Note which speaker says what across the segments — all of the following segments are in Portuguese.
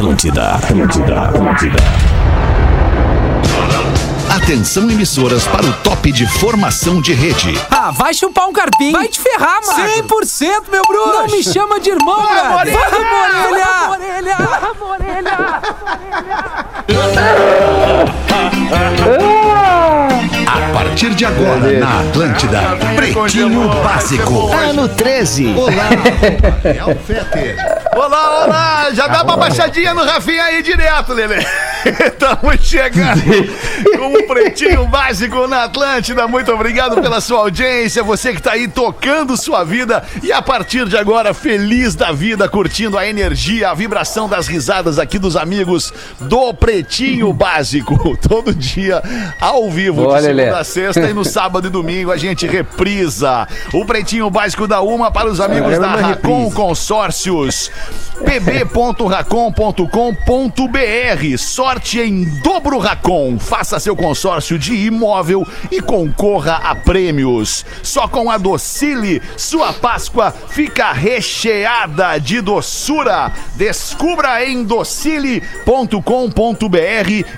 Speaker 1: Atlântida, Atlântida, Atlântida. Atenção emissoras para o top de formação de rede.
Speaker 2: Ah, vai chupar um carpinho. Vai te ferrar, mano.
Speaker 3: 100% meu bruxo.
Speaker 2: Não me chama de irmão,
Speaker 3: Vai,
Speaker 2: velho.
Speaker 3: orelha.
Speaker 2: Vai, orelha.
Speaker 1: A partir de agora, na Atlântida, Pretinho Básico. Ano 13. Olá, Rafael Fetter.
Speaker 3: Olá. Já dá uma baixadinha no Rafinha aí direto, Lelê. Estamos chegando com o Pretinho Básico na Atlântida. Muito obrigado pela sua audiência. Você que tá aí tocando sua vida e a partir de agora feliz da vida, curtindo a energia, a vibração das risadas aqui dos amigos do Pretinho Básico. Todo dia ao vivo,
Speaker 4: Boa,
Speaker 3: de segunda
Speaker 4: Lelê.
Speaker 3: a sexta e no sábado e domingo a gente reprisa o Pretinho Básico da Uma para os amigos
Speaker 4: Era
Speaker 3: da Racon. Consórcios. pb.racon.com.br Sorte em dobro Racon. Faça seu consórcio de imóvel e concorra a prêmios. Só com a Docile, sua Páscoa fica recheada de doçura. Descubra em docile.com.br.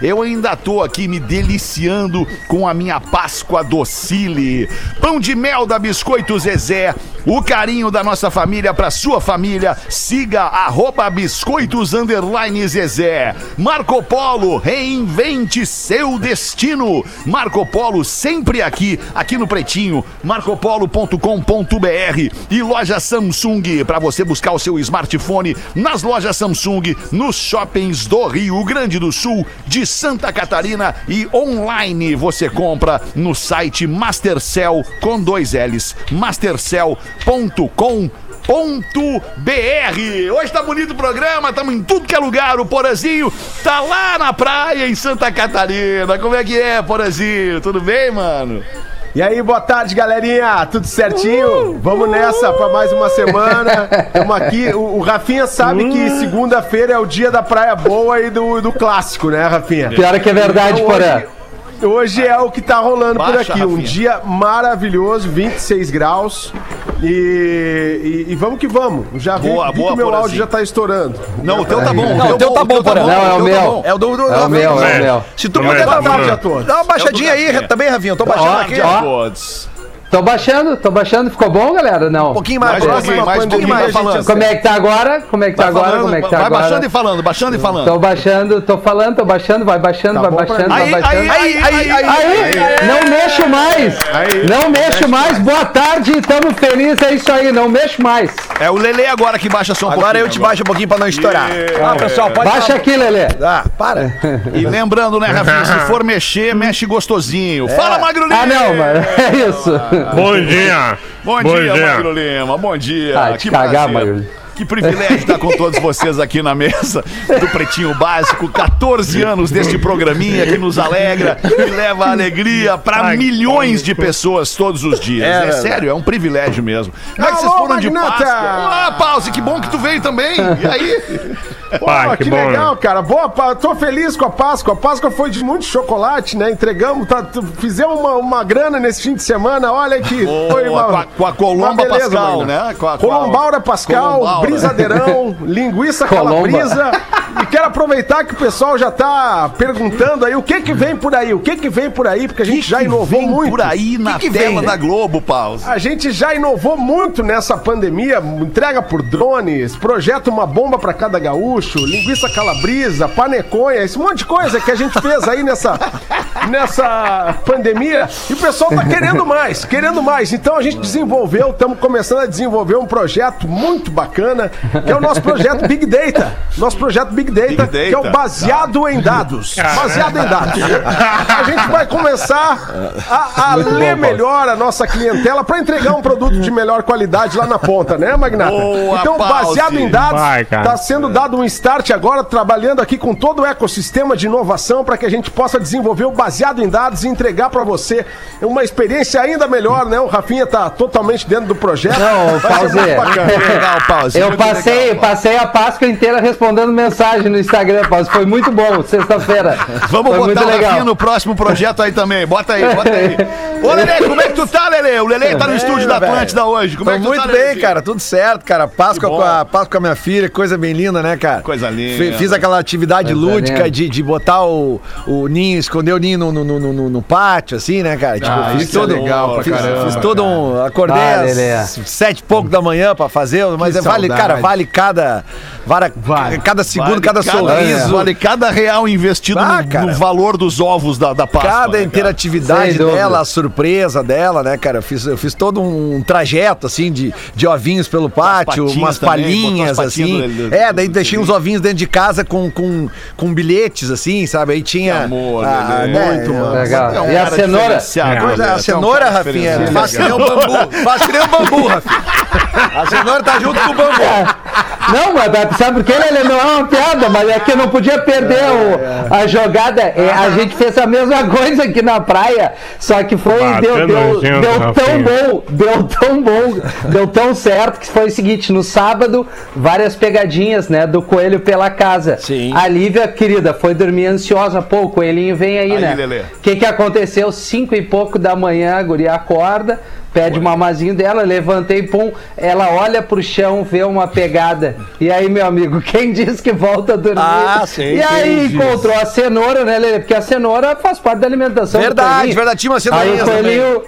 Speaker 3: Eu ainda tô aqui me deliciando com a minha Páscoa Docile. Pão de mel da Biscoito Zezé. O carinho da nossa família para sua família. Siga arroba biscoitos underline Zezé. Marco Polo, reinvente seu destino. Marco Polo sempre aqui, aqui no Pretinho. marcopolo.com.br e loja Samsung para você buscar o seu smartphone nas lojas Samsung, nos shoppings do Rio Grande do Sul, de Santa Catarina e online você compra no site Mastercell com dois L's, mastercell.com .br. Hoje tá bonito o programa, estamos em tudo que é lugar. O Porazinho tá lá na praia em Santa Catarina. Como é que é, Porazinho? Tudo bem, mano?
Speaker 5: E aí, boa tarde, galerinha. Tudo certinho? Vamos nessa pra mais uma semana. Estamos aqui. O, o Rafinha sabe que segunda-feira é o dia da praia boa e do, do clássico, né, Rafinha?
Speaker 4: Pior é que é verdade,
Speaker 5: Então,
Speaker 4: Porã.
Speaker 5: hoje, hoje é o que tá rolando por
Speaker 3: Baixa,
Speaker 5: aqui. Um
Speaker 3: Rafinha.
Speaker 5: dia maravilhoso, 26 graus. E, e- e vamos que vamos. Já vi,
Speaker 3: Boa,
Speaker 5: vi
Speaker 3: boa,
Speaker 5: que o meu áudio já tá estourando.
Speaker 3: Não, o teu tá bom.
Speaker 2: Não, o teu tá bom, Porã.
Speaker 4: Não, é o
Speaker 3: teu
Speaker 4: meu.
Speaker 3: tá bom.
Speaker 6: É o do, do,
Speaker 4: É o
Speaker 6: do-
Speaker 4: meu, é o meu.
Speaker 6: Se tu puder
Speaker 7: é,
Speaker 5: todos.
Speaker 6: dá uma baixadinha aí também, Ravinho. Eu tô baixando aqui.
Speaker 4: ó. Tô baixando, tô baixando. Ficou bom, galera? Não.
Speaker 6: Um pouquinho mais,
Speaker 3: Mais um
Speaker 6: próximo,
Speaker 3: pouquinho, mais um
Speaker 6: pouquinho mais.
Speaker 3: vai falando.
Speaker 4: Como é que tá agora? Como é que tá
Speaker 3: Vai
Speaker 4: agora?
Speaker 3: falando,
Speaker 4: Como é que tá
Speaker 3: vai
Speaker 4: agora?
Speaker 3: baixando e falando, baixando e falando.
Speaker 4: Tô baixando, tô falando, tô baixando, vai baixando, vai
Speaker 5: bom pra
Speaker 4: baixando,
Speaker 5: mim.
Speaker 4: vai
Speaker 3: Aí,
Speaker 4: baixando.
Speaker 3: aí,
Speaker 6: Aí, aí, aí,
Speaker 4: Aí, não mexo mais!
Speaker 5: Aí.
Speaker 4: não mexo mais! Boa tarde, tamo felizes, é isso aí, não mexo mais!
Speaker 3: É o Lele agora que baixa só um
Speaker 6: Agora eu
Speaker 3: pouquinho
Speaker 6: te baixo um pouquinho pra não estourar. Ah, pessoal, pode
Speaker 4: Baixa
Speaker 6: falar.
Speaker 4: aqui, Lelê!
Speaker 6: Ah, para.
Speaker 3: E lembrando, né, Rafinha, se for mexer, mexe gostosinho. Fala, Magro!
Speaker 4: Ah, não, mano, é isso!
Speaker 7: Bom dia.
Speaker 3: Bom, dia, Magro Lima. Bom dia.
Speaker 4: Ah, te cagar, Magro.
Speaker 3: Que privilégio estar com todos vocês aqui na mesa do Pretinho Básico. 14 anos deste programinha que nos alegra e leva alegria para milhões de pessoas todos os dias. É,
Speaker 6: verdade.
Speaker 3: sério, é um privilégio mesmo. Como é que vocês foram de! Páscoa? Ah, Pause, que bom que tu veio também. E aí?
Speaker 7: Ah,
Speaker 5: que,
Speaker 7: que bom,
Speaker 5: legal,
Speaker 7: né?
Speaker 5: cara. Boa, tô feliz com a Páscoa. A Páscoa foi de muito chocolate, né? Entregamos, tá, fizemos uma, uma grana nesse fim de semana. Olha que foi
Speaker 3: Boa, com a- com a Colomba Pascal, né? Com a- com
Speaker 5: Colombaura Pascal,
Speaker 3: Colombaura.
Speaker 5: brisadeirão, linguiça
Speaker 4: Colomba.
Speaker 5: calabresa. E quero aproveitar que o pessoal já tá perguntando aí o que que vem por aí, o que que vem por aí, porque a gente já inovou
Speaker 3: Vem
Speaker 5: muito.
Speaker 3: por aí na
Speaker 6: que
Speaker 3: tela
Speaker 6: vem?
Speaker 3: da Globo, Pause.
Speaker 5: A gente já inovou muito nessa pandemia, entrega por drones, projeto uma bomba pra cada gaúcho, linguiça calabresa, paneconha, esse monte de coisa que a gente fez aí nessa, nessa pandemia. E o pessoal tá querendo mais, querendo mais. Então a gente desenvolveu, estamos começando a desenvolver um projeto muito bacana, que é o nosso projeto Big Data. Nosso projeto Big Data,
Speaker 3: Big Data,
Speaker 5: que é o baseado em dados. Baseado em dados. A gente vai começar a, a ler melhor a nossa clientela para entregar um produto de melhor qualidade lá na ponta, né, Magnata?
Speaker 3: Boa,
Speaker 5: então, baseado
Speaker 3: Pause.
Speaker 5: em dados, está sendo dado um start agora, trabalhando aqui com todo o ecossistema de inovação para que a gente possa desenvolver o baseado em dados e entregar para você uma experiência ainda melhor, né? O Rafinha tá totalmente dentro do projeto.
Speaker 4: Não, Pause.
Speaker 3: Legal, Pause.
Speaker 4: Eu passei,
Speaker 3: legal, Pause.
Speaker 4: passei a Páscoa inteira respondendo mensagem no Instagram, Paulo. Foi muito bom, sexta-feira.
Speaker 3: Vamos
Speaker 4: Foi
Speaker 3: botar
Speaker 4: muito
Speaker 3: o. Rafinha no próximo projeto aí também. Bota aí, bota aí. Ô, Lelê, como é que tu tá, Lelê? O Lelê tá no estúdio da. Atlântida hoje. Como
Speaker 6: Tô
Speaker 3: é que tu
Speaker 6: muito
Speaker 3: tá,
Speaker 6: bem, cara. Tudo certo, cara. Páscoa com, a, Páscoa com a minha filha, coisa bem linda, né, cara?
Speaker 3: Coisa linda.
Speaker 6: Fi- Fiz aquela atividade
Speaker 4: Coisa
Speaker 6: lúdica
Speaker 4: linda.
Speaker 6: de, de botar o, o ninho, esconder o ninho no, no, no, no- no pátio, assim, né, cara? Tipo,
Speaker 5: Ah,
Speaker 6: fiz
Speaker 5: isso é
Speaker 6: todo.
Speaker 5: legal pra
Speaker 6: fiz,
Speaker 5: caramba,
Speaker 6: fiz todo um. Acordei
Speaker 4: Ah,
Speaker 6: às sete e pouco da manhã pra fazer, mas
Speaker 5: Que
Speaker 6: é, vale,
Speaker 5: saudade.
Speaker 6: cara, vale cada. Vale,
Speaker 5: Vale.
Speaker 6: cada segundo,
Speaker 3: Vale
Speaker 6: cada, sorriso.
Speaker 3: Vale cada real investido
Speaker 6: Ah,
Speaker 3: no,
Speaker 6: cara.
Speaker 3: no valor dos ovos da, da Páscoa.
Speaker 6: Cada
Speaker 3: né,
Speaker 6: interatividade
Speaker 4: Sem dúvida.
Speaker 6: dela, a surpresa dela, né, cara? Eu fiz, eu fiz todo um trajeto, assim, de, de ovinhos pelo pátio, umas palhinhas, assim.
Speaker 3: do- do-
Speaker 6: é, daí
Speaker 3: do-
Speaker 6: deixei uns ovinhos dentro de casa com, com, com bilhetes, assim, sabe? Aí tinha.
Speaker 3: Que amor,
Speaker 6: né,
Speaker 5: Muito, mano.
Speaker 4: Legal.
Speaker 3: É um
Speaker 4: e a cenoura?
Speaker 6: é, a
Speaker 3: Tu é
Speaker 6: cenoura, Rafinha, faz que nem o bambu. Faz que nem o bambu, Rafinha. A cenoura tá junto com o bambu.
Speaker 4: Não, mas sabe por quê, Lelê? Não é uma piada, mas é que eu não podia perder o- a jogada. É, a gente fez a mesma coisa aqui na praia, só que foi.
Speaker 7: Ah,
Speaker 4: deu deu, deu tão
Speaker 7: Rafinha.
Speaker 4: bom, deu tão bom, deu tão certo que foi o seguinte: no sábado, várias pegadinhas, né, do coelho pela casa.
Speaker 6: Sim.
Speaker 4: A Lívia, querida, foi dormir ansiosa. Pô, o coelhinho vem aí,
Speaker 3: Aí,
Speaker 4: né? O que, que aconteceu? Cinco e pouco da manhã, a guria acorda, pede o mamazinho dela, levantei, pum, ela olha pro chão, vê uma pegada. E aí, meu amigo, quem diz que volta a dormir?
Speaker 6: Ah, sim,
Speaker 4: E aí encontrou a cenoura, né, Lelê? Porque a cenoura faz parte da alimentação.
Speaker 6: Verdade, verdade. Tinha uma
Speaker 4: Aí
Speaker 6: cenourinha
Speaker 4: o coelhinho,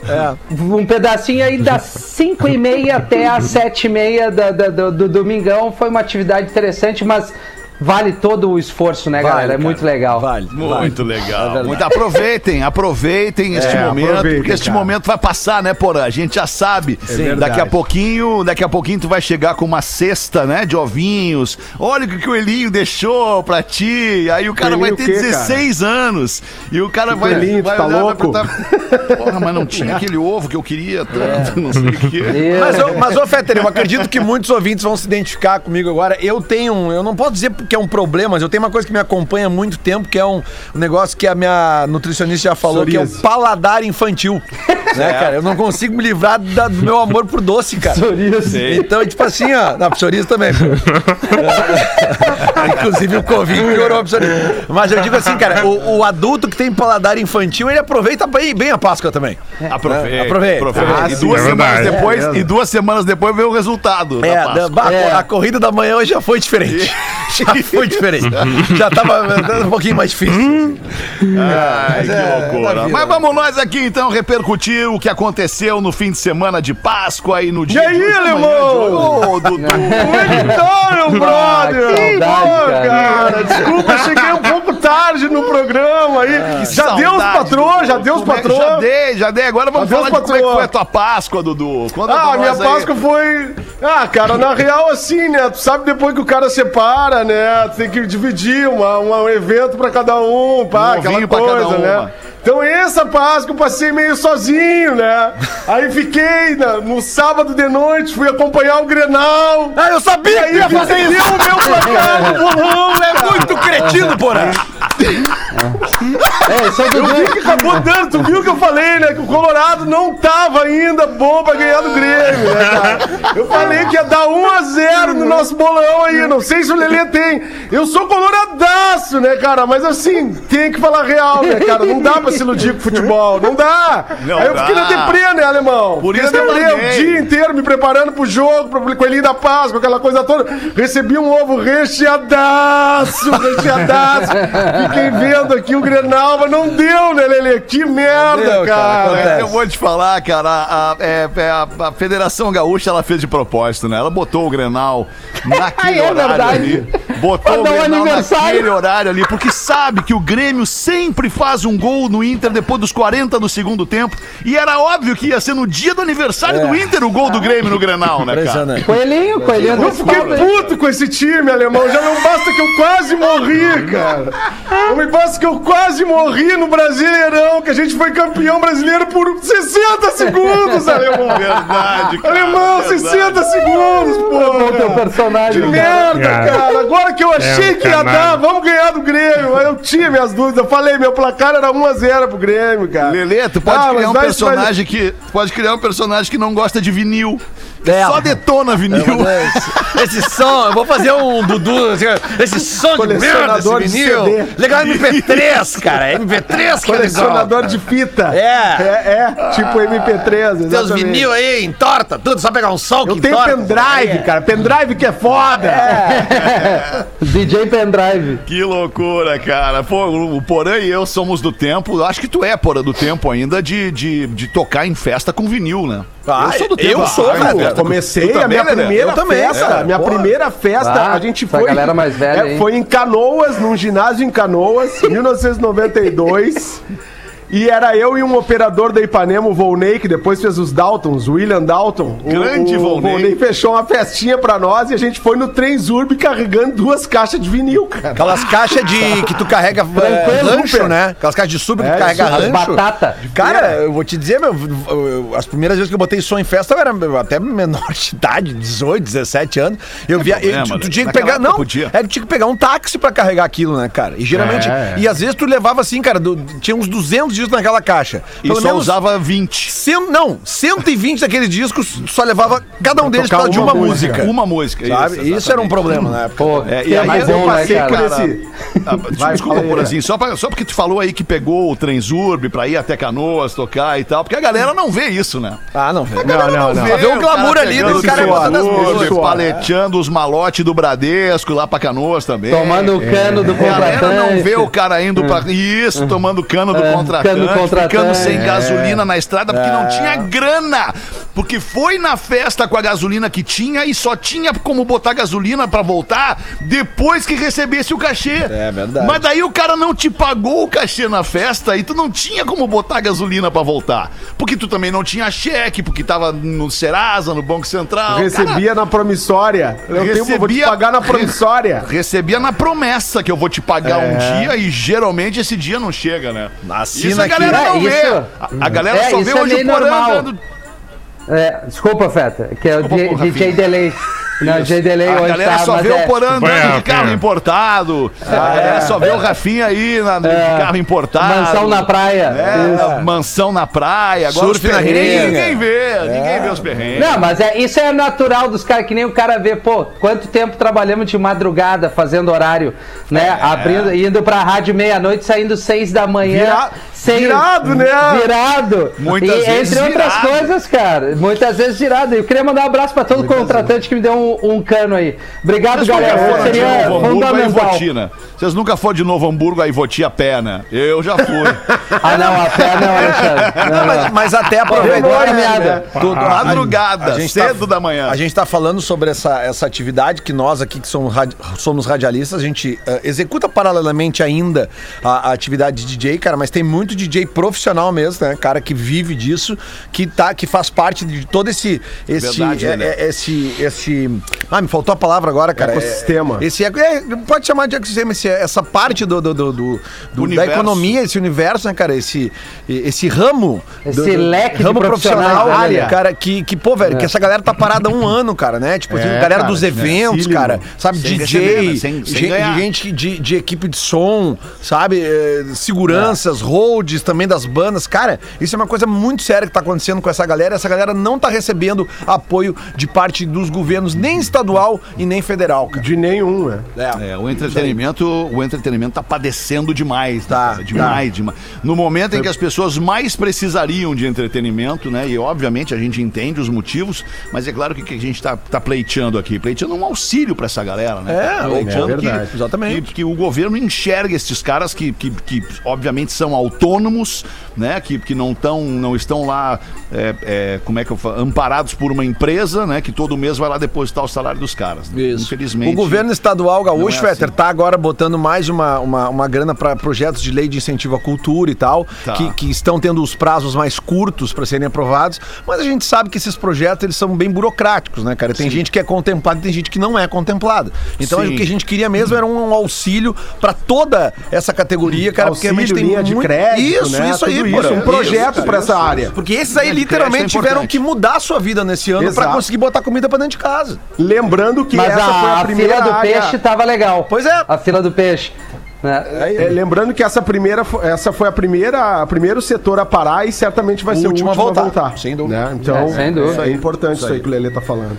Speaker 6: também.
Speaker 4: um pedacinho aí das 5 e meia até as 7 e meia da- da- do, do domingão. Foi uma atividade interessante, mas vale todo o esforço, né,
Speaker 6: Vale,
Speaker 4: galera? É
Speaker 6: cara,
Speaker 4: muito legal.
Speaker 6: Vale.
Speaker 3: Muito legal.
Speaker 6: verdade.
Speaker 3: Muito, aproveitem, aproveitem este momento,
Speaker 5: aproveitem,
Speaker 3: porque este
Speaker 5: cara.
Speaker 3: momento vai passar, né, Porã? A gente já sabe.
Speaker 5: verdade.
Speaker 3: daqui a pouquinho, daqui a pouquinho tu vai chegar com uma cesta, né, de ovinhos. Olha o que que o Elinho deixou pra ti. Aí o cara vai ter
Speaker 5: o quê,
Speaker 3: 16 anos e o cara vai,
Speaker 5: coelhinho, tu
Speaker 3: vai
Speaker 5: tá
Speaker 3: olhar, vai
Speaker 5: louco?
Speaker 3: perguntar, Porra, mas não tinha aquele ovo que eu queria tanto, não sei o quê.
Speaker 4: E-
Speaker 6: Mas, ô- mas ô Fetter, eu acredito que muitos ouvintes vão se identificar comigo agora. Eu tenho, eu não posso dizer porque é um problema, mas eu tenho uma coisa que me acompanha há muito tempo, que é um, negócio que a minha nutricionista já falou, que é o paladar infantil. né, cara? Eu não consigo me livrar da- do meu amor por doce, cara.
Speaker 4: Psoríase.
Speaker 6: Então, tipo assim, ó, na psoríase também. Inclusive o Covid piorou a psoríase. Mas eu digo assim, cara, o, o adulto que tem paladar infantil, ele aproveita bem, bem a Páscoa também.
Speaker 3: Aproveita,
Speaker 6: Aproveita.
Speaker 3: aproveita.
Speaker 5: Ah,
Speaker 3: e, duas
Speaker 7: é
Speaker 3: semanas depois,
Speaker 5: É
Speaker 3: e duas semanas depois veio o resultado.
Speaker 6: É, da- bah,
Speaker 4: É.
Speaker 6: a corrida da manhã hoje já foi diferente. já foi diferente. Já tava um pouquinho mais difícil.
Speaker 3: Ai, que
Speaker 6: é, é
Speaker 3: loucura. Mas vamos nós aqui então repercutir o que aconteceu no fim de semana de Páscoa e no
Speaker 5: E
Speaker 3: dia
Speaker 5: aí,
Speaker 3: de hoje. Ô, Dudu.
Speaker 5: Como é que tá, meu brother? Pô,
Speaker 4: cara.
Speaker 5: cara. Desculpa, cheguei um pouco tarde no programa aí. já deu os patrões, já deu os
Speaker 3: é-
Speaker 5: patrões.
Speaker 3: Já dei, já dei. Agora vamos
Speaker 5: Já deu
Speaker 3: falar de como é foi a tua Páscoa, Dudu. Conta
Speaker 5: Ah, minha
Speaker 3: aí.
Speaker 5: Páscoa foi. Ah, cara, na real, assim, né? Tu sabe depois que o cara separa, né? Tem que dividir uma, uma- um evento pra cada um, pá,
Speaker 3: Um
Speaker 5: aquela coisa,
Speaker 3: cada
Speaker 5: né?
Speaker 3: uma.
Speaker 5: Então essa Páscoa eu passei meio sozinho, né? Aí fiquei na- no sábado de noite, fui acompanhar o Grenal.
Speaker 6: Ah, eu sabia que tu ia fazer isso.
Speaker 5: o meu placar bolão, né?
Speaker 6: É muito cretino, porra. thank ah, ah.
Speaker 4: É, só
Speaker 5: Eu
Speaker 4: Dudu.
Speaker 5: vi que acabou dando, tu viu que eu falei, né? Que o Colorado não tava ainda bom pra ganhar do Grêmio, né, cara? Eu falei que ia dar 1x0 no nosso bolão aí. Não sei se o Lelê tem. Eu sou coloradaço, né, cara? Mas assim, tem que falar real, né, cara? Não dá pra se iludir com futebol. Não dá.
Speaker 3: Não
Speaker 5: aí eu fiquei
Speaker 3: dá.
Speaker 5: na deprê, né, alemão?
Speaker 3: Por
Speaker 5: Fiquei
Speaker 3: isso
Speaker 5: na
Speaker 3: eu
Speaker 5: deprê o dia inteiro me preparando pro jogo, pro Coelhinho da Páscoa, aquela coisa toda. Recebi um ovo recheadaço, recheadaço. Fiquei vendo aqui o Grenal, mas não deu, né, Lelê? Que merda,
Speaker 6: deu, cara.
Speaker 5: cara.
Speaker 3: Eu vou te falar, cara, a, a- é- é a- a Federação Gaúcha ela fez de propósito, né? Ela botou o Grenal naquele
Speaker 4: É
Speaker 3: horário
Speaker 4: verdade.
Speaker 3: ali. Botou
Speaker 4: Pra
Speaker 3: o
Speaker 4: dar um
Speaker 3: Grenal
Speaker 4: aniversário.
Speaker 3: naquele horário ali, porque sabe que o Grêmio sempre faz um gol no Inter depois dos 40 do segundo tempo. E era óbvio que ia ser no dia do aniversário do Inter o gol do Grêmio no Grenal, né, cara?
Speaker 4: Coelhinho, coelhinho
Speaker 5: Eu fiquei puto com esse time, alemão. Já não basta que eu quase morri, cara. Não me basta que eu quase morri no Brasileirão, que a gente foi campeão brasileiro por 60 segundos, alemão.
Speaker 3: Verdade, cara.
Speaker 5: Alemão,
Speaker 3: verdade.
Speaker 5: 60 segundos,
Speaker 4: o teu
Speaker 5: pô.
Speaker 4: personagem.
Speaker 5: Que merda,
Speaker 7: Cara.
Speaker 5: cara. Agora que eu achei
Speaker 7: É,
Speaker 5: que ia
Speaker 7: canalha.
Speaker 5: dar, vamos ganhar do Grêmio. Eu tinha minhas dúvidas. Eu falei, meu placar era 1x0 pro Grêmio, cara.
Speaker 3: Lelê, tu pode
Speaker 5: Ah,
Speaker 3: criar um
Speaker 5: vai-
Speaker 3: personagem que. tu Pode criar um personagem que não gosta de vinil.
Speaker 6: É,
Speaker 3: Só detona vinil.
Speaker 6: Esse, esse som, eu vou fazer um Dudu, assim, esse som de merda, esse
Speaker 5: Colecionador de
Speaker 6: vinil. Legal MP3, cara. MP3 que é legal.
Speaker 5: Colecionador de fita.
Speaker 6: É.
Speaker 5: É, é, tipo MP3.
Speaker 6: Teus
Speaker 5: exatamente.
Speaker 6: vinil aí, entorta tudo, só pegar um som
Speaker 5: Eu
Speaker 6: que
Speaker 5: tenho
Speaker 6: entorta.
Speaker 5: pendrive, cara. Pendrive que é foda.
Speaker 4: DJ Pendrive.
Speaker 3: Que loucura, cara. Pô, o Porã e eu somos do tempo. Acho que tu é, Porã, do tempo ainda de, de, de tocar em festa com vinil, né?
Speaker 6: Ah, eu sou,
Speaker 3: Ah,
Speaker 6: velho.
Speaker 3: é,
Speaker 5: Eu comecei
Speaker 3: Tu
Speaker 5: a
Speaker 3: também,
Speaker 5: minha primeira
Speaker 6: Eu também,
Speaker 5: festa.
Speaker 6: cara.
Speaker 5: minha
Speaker 6: Porra.
Speaker 5: primeira festa,
Speaker 4: Ah,
Speaker 5: a gente foi.
Speaker 4: galera mais velha,
Speaker 5: é, foi em Canoas, num ginásio em Canoas, 1992. E era eu e um operador da Ipanema, o Volney, que depois fez os Daltons, o William Dalton.
Speaker 3: Grande
Speaker 5: o,
Speaker 3: Volney.
Speaker 5: O Volney fechou uma festinha pra nós e a gente foi no Transurb carregando duas caixas de vinil, cara.
Speaker 6: Aquelas caixas de que tu carrega é, rancho,
Speaker 5: super.
Speaker 6: né? Aquelas caixas de sub que
Speaker 5: É,
Speaker 6: tu carrega rancho.
Speaker 4: Batata.
Speaker 6: Cara, eu vou te dizer, meu, eu- as primeiras vezes que eu botei som em festa, eu era até menor de idade, 18, 17 anos. Eu via.
Speaker 3: problema,
Speaker 6: eu- tu, tu
Speaker 3: né?
Speaker 6: tinha que pegar. Não,
Speaker 3: podia.
Speaker 6: é que tinha que pegar um táxi pra carregar aquilo, né, cara? E geralmente.
Speaker 5: É.
Speaker 6: E às vezes tu levava assim, cara, do- tinha uns 200 discos naquela caixa.
Speaker 3: E só usava 20.
Speaker 6: Cem, não, 120 daqueles discos, tu só levava cada um deles por causa de
Speaker 5: uma música.
Speaker 6: música.
Speaker 3: Uma música.
Speaker 6: Sabe? Isso, era um problema, né?
Speaker 4: Pô,
Speaker 3: É, e
Speaker 4: que
Speaker 3: aí
Speaker 4: mais
Speaker 3: eu
Speaker 4: bom, né,
Speaker 5: passei por
Speaker 4: cara?
Speaker 5: esse.
Speaker 3: Ah,
Speaker 5: Vai,
Speaker 3: desculpa,
Speaker 5: aí,
Speaker 3: Porazinho, só, pra- só porque tu falou aí que pegou o Transurb pra ir até Canoas tocar e tal, porque a galera não vê isso, né?
Speaker 6: Ah, não, velho.
Speaker 5: Não, não, não.
Speaker 6: Só vê o glamour ali do cara
Speaker 3: o
Speaker 6: botando as
Speaker 3: Transurb,
Speaker 6: músicas.
Speaker 3: paleteando os malotes do Bradesco lá pra Canoas também.
Speaker 4: Tomando o cano do
Speaker 3: A galera
Speaker 4: contratante.
Speaker 3: não vê o cara indo pra. Isso, tomando cano do
Speaker 4: É,
Speaker 3: contratante, ficando sem
Speaker 4: É.
Speaker 3: gasolina na estrada porque não tinha grana. Porque foi na festa com a gasolina que tinha e só tinha como botar gasolina pra voltar depois que recebesse o cachê.
Speaker 6: É verdade.
Speaker 3: Mas daí o cara não te pagou o cachê na festa e tu não tinha como botar gasolina pra voltar. Porque tu também não tinha cheque, porque tava no Serasa, no Banco Central.
Speaker 5: Recebia na promissória. Eu tenho, vou te
Speaker 3: recebia-
Speaker 5: pagar na promissória.
Speaker 3: Recebia na promessa que eu vou te pagar
Speaker 5: É.
Speaker 3: um dia e geralmente esse dia não chega, né?
Speaker 6: Assina
Speaker 3: isso a
Speaker 6: aqui.
Speaker 3: galera
Speaker 4: É,
Speaker 3: não vê.
Speaker 4: isso-
Speaker 3: A, a galera
Speaker 4: é,
Speaker 3: só vê
Speaker 4: é
Speaker 3: hoje o Porã
Speaker 4: normal.
Speaker 3: andando.
Speaker 4: É, desculpa, Feta, que é o
Speaker 3: Desculpa,
Speaker 4: DJ. Delay. Não, DJ Delay
Speaker 3: A
Speaker 4: hoje
Speaker 3: galera
Speaker 4: tá,
Speaker 3: só vê
Speaker 4: é,
Speaker 3: o Porã andando
Speaker 1: É,
Speaker 3: de carro
Speaker 1: é.
Speaker 3: importado. A galera só vê o Rafinha aí na, de carro importado.
Speaker 4: Mansão na praia.
Speaker 3: É, mansão na praia. Agora
Speaker 6: Surf
Speaker 3: os
Speaker 6: na
Speaker 3: perrengues ninguém vê. Ninguém vê os perrengues.
Speaker 4: Não, mas é, isso é natural dos caras, que nem o cara vê, pô, quanto tempo trabalhamos de madrugada fazendo horário, né?
Speaker 3: É.
Speaker 4: Abrindo, indo pra rádio meia-noite, saindo seis da manhã.
Speaker 5: Vira-
Speaker 4: seis-
Speaker 5: virado, né?
Speaker 4: Virado.
Speaker 3: Muitas
Speaker 4: e,
Speaker 3: vezes
Speaker 4: Entre outras
Speaker 3: virado.
Speaker 4: coisas, cara, muitas vezes virado. Eu queria mandar um abraço pra todo contratante que me deu um, um cano aí. Obrigado,
Speaker 3: nunca
Speaker 4: galera. Seria fundamental.
Speaker 3: Né? Vocês nunca foram de Novo Hamburgo a Ivoti a pé, né? Eu já fui.
Speaker 4: Ah, não, a pé não, Alexandre. Não,
Speaker 6: Não, mas, mas até aproveitar. Né,
Speaker 4: merda.
Speaker 6: tudo-
Speaker 3: Madrugada,
Speaker 6: a gente
Speaker 3: cedo
Speaker 6: tá-
Speaker 3: da manhã.
Speaker 6: A gente tá falando sobre essa, essa atividade que nós aqui, que somos, radi- somos radialistas, a gente eh, executa paralelamente ainda a, a atividade de DJ, cara, mas tem muito DJ profissional mesmo, né? Cara que vive disso, que, tá, que faz parte de todo esse. Esse,
Speaker 3: Verdade,
Speaker 6: é-
Speaker 3: né?
Speaker 6: esse, esse. Ah, me faltou a palavra agora, cara.
Speaker 5: Ecossistema.
Speaker 6: É- esse, é- é, pode chamar de ecossistema, esse- essa parte do, do, do- do- do- da economia, esse universo, né, cara? Esse, esse ramo.
Speaker 4: Esse
Speaker 6: do- do-
Speaker 4: leque de
Speaker 6: ramo
Speaker 4: profissionais,
Speaker 6: profissional,
Speaker 4: né, Lelê?
Speaker 6: cara, que, que, pô, velho, que essa galera tá parada há um ano, cara, né? Tipo, assim,
Speaker 5: É,
Speaker 6: galera
Speaker 5: cara,
Speaker 6: dos eventos,
Speaker 5: dificílimo.
Speaker 6: cara, sabe?
Speaker 3: Sem
Speaker 6: DJ,
Speaker 3: receber, né? Sem- sem
Speaker 6: gente de, de equipe de som, sabe? Eh, seguranças,
Speaker 3: É.
Speaker 6: holds também das bandas. Cara, isso é uma coisa muito séria que tá acontecendo com essa galera. Essa galera não tá recebendo apoio de parte dos governos, nem estadual e nem federal, cara.
Speaker 5: De nenhum, né?
Speaker 3: É, o entretenimento, o entretenimento tá padecendo demais,
Speaker 6: Tá,
Speaker 3: tá, demais, demais. No momento em que as pessoas mais precisariam de entretenimento, né? E obviamente a gente entende os motivos, mas é claro que, que a gente tá, tá pleiteando aqui, pleiteando um auxílio pra essa galera, né?
Speaker 6: É,
Speaker 3: Tá pleiteando
Speaker 5: é verdade,
Speaker 3: que,
Speaker 6: exatamente.
Speaker 3: Que, que o governo enxerga esses caras que, que, que obviamente são autônomos, né? Que, que não estão não estão lá, é, é, como é que eu falo, amparados por uma empresa, né? Que todo mês vai lá depositar o salário dos caras. né? Infelizmente.
Speaker 6: O governo estadual gaúcho,
Speaker 3: não é
Speaker 6: Fetter,
Speaker 3: assim.
Speaker 6: tá agora botando mais uma, uma, uma grana para projetos de lei de incentivo à cultura e tal,
Speaker 3: Tá.
Speaker 6: que, que estão tendo os prazos mais curtos para serem aprovados, mas a gente sabe que esses projetos eles são bem burocráticos, né, cara? Tem gente que é contemplada e tem gente que não é contemplada. Então
Speaker 3: Sim.
Speaker 6: o que a gente queria mesmo era um auxílio para toda essa categoria, cara, porque
Speaker 5: Auxílio,
Speaker 6: realmente tem
Speaker 5: linha de
Speaker 6: muito...
Speaker 5: crédito,
Speaker 6: isso,
Speaker 5: né?
Speaker 6: isso aí,
Speaker 5: Tudo isso, um projeto pra essa área.
Speaker 6: Porque esses aí
Speaker 3: de
Speaker 6: literalmente
Speaker 3: é
Speaker 6: tiveram que mudar a sua vida nesse ano para conseguir botar comida para dentro de casa.
Speaker 5: Lembrando que
Speaker 4: Mas
Speaker 5: essa
Speaker 4: a,
Speaker 5: foi a
Speaker 4: a
Speaker 5: primeira
Speaker 4: fila do
Speaker 5: área...
Speaker 4: peixe tava legal.
Speaker 6: Pois é.
Speaker 4: A fila do peixe. Né?
Speaker 5: É, lembrando que essa primeira, essa foi a primeira, a primeiro setor a parar e certamente vai
Speaker 6: O
Speaker 5: ser o
Speaker 6: a
Speaker 5: último a
Speaker 6: voltar,
Speaker 5: voltar.
Speaker 6: sem dúvida.
Speaker 5: né? Então,
Speaker 4: É, sem dúvida.
Speaker 5: isso aí é importante isso aí que o Lelê tá falando.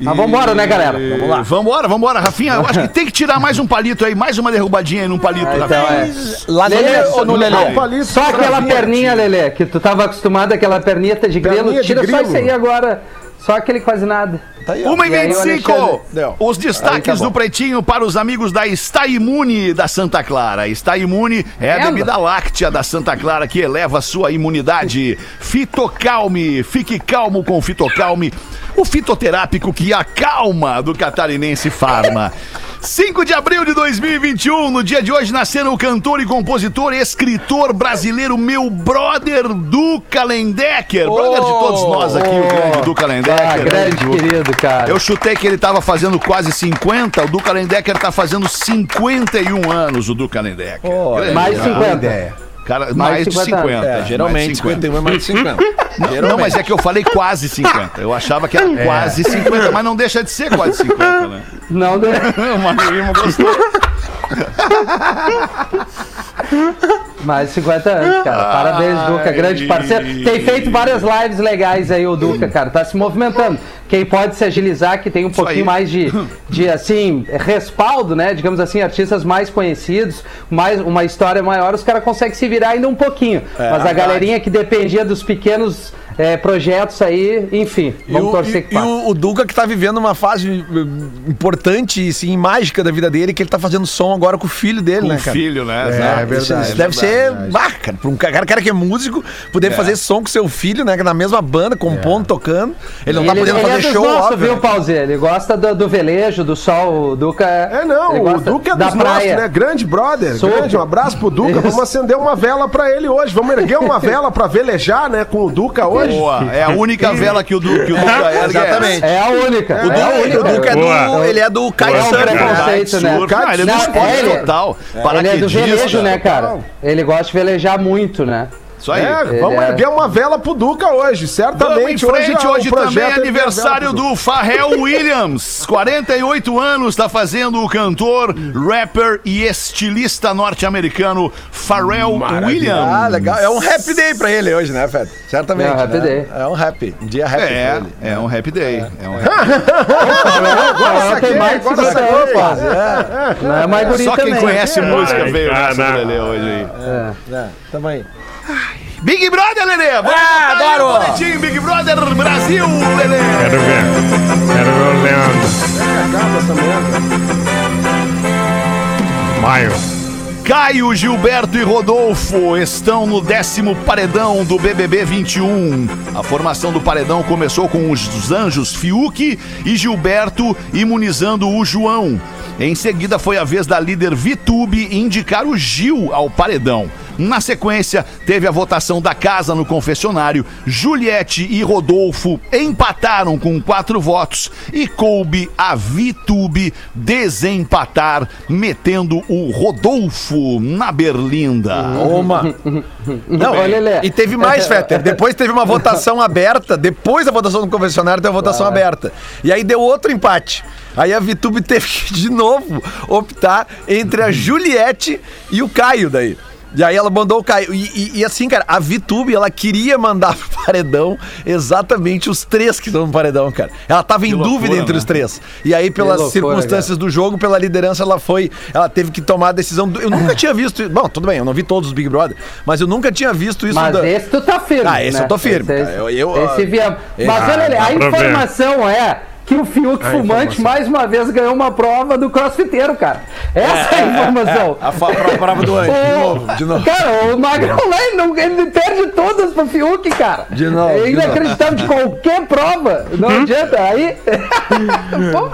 Speaker 4: Mas vambora, né, galera?
Speaker 3: Vamos lá. Vambora, vambora, Rafinha. Eu acho que tem que tirar mais um palito aí, mais uma derrubadinha aí num palito,
Speaker 4: Ah, então
Speaker 3: Rafinha.
Speaker 4: é.
Speaker 6: Lá nele
Speaker 4: Lelê,
Speaker 6: ou no
Speaker 5: Ah,
Speaker 6: Lelê?
Speaker 5: palito
Speaker 4: Só aquela perninha, Lelê, que tu tava acostumado, aquela pernita de grilo.
Speaker 5: Perninha de
Speaker 4: Tira só
Speaker 5: grilo.
Speaker 4: isso aí agora. Só aquele quase nada.
Speaker 6: Tá aí, ó.
Speaker 3: Uma e
Speaker 4: E aí, o
Speaker 3: 25.
Speaker 4: Alexandre?
Speaker 6: Deu.
Speaker 3: Os
Speaker 4: Aí
Speaker 3: destaques
Speaker 4: tá bom.
Speaker 3: do Pretinho para os amigos da Está Imune da Santa Clara. Está Imune é a
Speaker 4: Lembra?
Speaker 3: bebida láctea da Santa Clara que eleva a sua imunidade. Fitocalme. Fique calmo com o Fitocalme. O fitoterápico que acalma do Catarinense Farma. 5 de abril de 2021, no dia de hoje, nasceram o cantor e compositor e escritor brasileiro, meu brother Duca Lendecker. Brother de todos nós aqui, o grande Duca Lendecker.
Speaker 4: Ah, grande
Speaker 3: Duca.
Speaker 4: querido, cara.
Speaker 3: Eu chutei que ele tava fazendo quase 50, o Duca Lendecker tá fazendo 51 anos, o Duca Lendecker. Grande
Speaker 4: Mais
Speaker 3: cara.
Speaker 4: 50.
Speaker 3: Cara, mais,
Speaker 4: Mais
Speaker 3: de
Speaker 4: 50
Speaker 3: 50.
Speaker 4: anos.
Speaker 6: É, geralmente
Speaker 3: mais de 50.
Speaker 6: 51 é mais de 50.
Speaker 3: Não,
Speaker 6: Geralmente.
Speaker 3: mas é que eu falei quase 50. Eu achava que era quase 50, mas não deixa de ser quase 50, né?
Speaker 4: Não, deu-
Speaker 3: O Magrimo gostou.
Speaker 4: mais de 50 anos, cara. Parabéns, Duca, grande parceiro. Tem feito várias lives legais aí, o Duca, cara. Tá se movimentando. Quem pode se agilizar, que tem um pouquinho
Speaker 3: aí.
Speaker 4: mais de, de, assim, respaldo, né? Digamos assim, artistas mais conhecidos, mais, uma história maior, os caras conseguem se virar ainda um pouquinho. Mas a galerinha que dependia dos pequenos eh, projetos aí, enfim,
Speaker 6: E
Speaker 4: vamos
Speaker 6: o,
Speaker 4: torcer
Speaker 6: e-
Speaker 4: que
Speaker 6: e
Speaker 4: passa.
Speaker 6: o, o Duca que tá vivendo uma fase hum, importante, assim, mágica da vida dele, que ele tá fazendo som agora com o filho dele,
Speaker 3: Com
Speaker 6: né,
Speaker 3: o
Speaker 6: cara?
Speaker 3: filho, né?
Speaker 5: É,
Speaker 3: Exato.
Speaker 5: é verdade.
Speaker 6: Isso, isso
Speaker 5: é
Speaker 6: deve
Speaker 5: verdade,
Speaker 6: ser. Ah, cara, pra um cara, cara que é músico, poder fazer som com seu filho, né? Na mesma banda, compondo, tocando. Ele não tá
Speaker 4: ele,
Speaker 6: podendo
Speaker 4: ele
Speaker 6: fazer
Speaker 4: é dos
Speaker 6: show,
Speaker 4: nossos,
Speaker 6: óbvio.
Speaker 4: viu,
Speaker 6: né?
Speaker 4: Pauzê? Ele gosta do, do velejo, do sol, o Duca...
Speaker 5: É, não,
Speaker 4: ele
Speaker 5: o Duca é
Speaker 4: da
Speaker 5: dos nossos,
Speaker 4: praia.
Speaker 5: né? Grande brother.
Speaker 4: Super.
Speaker 5: Grande, um abraço pro Duca.
Speaker 4: Isso.
Speaker 5: Vamos acender uma vela pra ele hoje. Vamos erguer uma vela pra velejar, né? Com o Duca hoje.
Speaker 3: Boa, é a única vela que o, Du, que o Duca ergue.
Speaker 6: Exatamente.
Speaker 4: É a única.
Speaker 6: O Duca,
Speaker 4: é
Speaker 6: o Duca é do. Ele é do Kite
Speaker 4: É um
Speaker 6: né?
Speaker 4: né?
Speaker 3: Não, ele é do esporte
Speaker 4: ele-
Speaker 3: total.
Speaker 4: Ele é do velejo, né, cara? Ele gosta de velejar muito, né?
Speaker 3: Isso aí.
Speaker 5: É, vamos
Speaker 4: é-
Speaker 5: erguer uma vela pro Duca hoje.
Speaker 3: Vamos em
Speaker 5: Certamente
Speaker 3: frente,
Speaker 5: é um
Speaker 3: hoje também é aniversário do Pharrell Williams. 48 anos está fazendo o cantor, rapper e estilista norte-americano Pharrell Williams.
Speaker 6: Ah, legal. É um happy day pra ele hoje, né, Fed? Certamente.
Speaker 4: É um happy
Speaker 6: né?
Speaker 4: day.
Speaker 6: É um happy. Um dia happy pra
Speaker 3: É,
Speaker 6: ele.
Speaker 3: é um happy day. É um happy
Speaker 4: Agora
Speaker 5: saquei,
Speaker 4: tem mais de
Speaker 5: agora
Speaker 4: 50 anos, quase. Não é mais
Speaker 3: Só quem
Speaker 4: também.
Speaker 3: conhece música
Speaker 7: Ai,
Speaker 3: veio nessa. Lelê hoje aí.
Speaker 6: É, tamo aí.
Speaker 3: Big Brother, Lelê! Vamos
Speaker 6: Ah, adoro!
Speaker 3: o boletim Big Brother Brasil, Lelê!
Speaker 7: Quero ver. Quero ver o Leandro.
Speaker 5: Acaba essa merda.
Speaker 7: Maio.
Speaker 3: Caio, Gilberto e Rodolfo estão no décimo paredão do BBB 21. A formação do paredão começou com os anjos Fiuk e Gilberto imunizando o João. Em seguida foi a vez da líder Vitube indicar o Gil ao paredão. Na sequência, teve a votação da casa no confessionário. Juliette e Rodolfo empataram com quatro votos e coube a Vitube desempatar, metendo o Rodolfo na berlinda.
Speaker 6: Uma. Não,
Speaker 4: Olha, Lelê.
Speaker 6: e teve mais, Fetter. Depois teve uma votação aberta. Depois da votação do confessionário, teve a votação aberta. E aí deu outro empate. Aí a Vitube teve que, de novo, optar entre a Juliette e o Caio daí. E aí ela mandou o Caio. E, e- e assim, cara, a Vitube, ela queria mandar pro paredão exatamente os três que estão no paredão, cara. Ela tava em
Speaker 3: loucura,
Speaker 6: dúvida entre
Speaker 3: né?
Speaker 6: os três. E aí, pelas
Speaker 4: loucura,
Speaker 6: circunstâncias do jogo, pela liderança, ela foi. Ela teve que tomar a decisão. do- eu nunca tinha visto. isso. Bom, tudo bem, eu não vi todos os Big Brother, mas eu nunca tinha visto isso.
Speaker 4: Mas
Speaker 6: da-
Speaker 4: esse tu tá firme.
Speaker 6: Ah, esse
Speaker 4: né?
Speaker 6: eu tô firme,
Speaker 4: Esse,
Speaker 6: cara. Eu- eu,
Speaker 4: esse
Speaker 6: ah,
Speaker 4: via...
Speaker 6: é,
Speaker 4: Mas olha, ali,
Speaker 7: dá
Speaker 4: a informação é que o Fiuk Fumante mais uma vez ganhou uma prova do crossfiteiro, cara. Essa é, a informação.
Speaker 6: A fa- pra- prova do anjo. De novo, de novo.
Speaker 4: Cara, o Magrão lá, ele, não, ele perde todas pro Fiuk, cara.
Speaker 6: De novo,
Speaker 4: É
Speaker 6: de
Speaker 4: inacreditável de qualquer prova. Não adianta. Aí. Pô,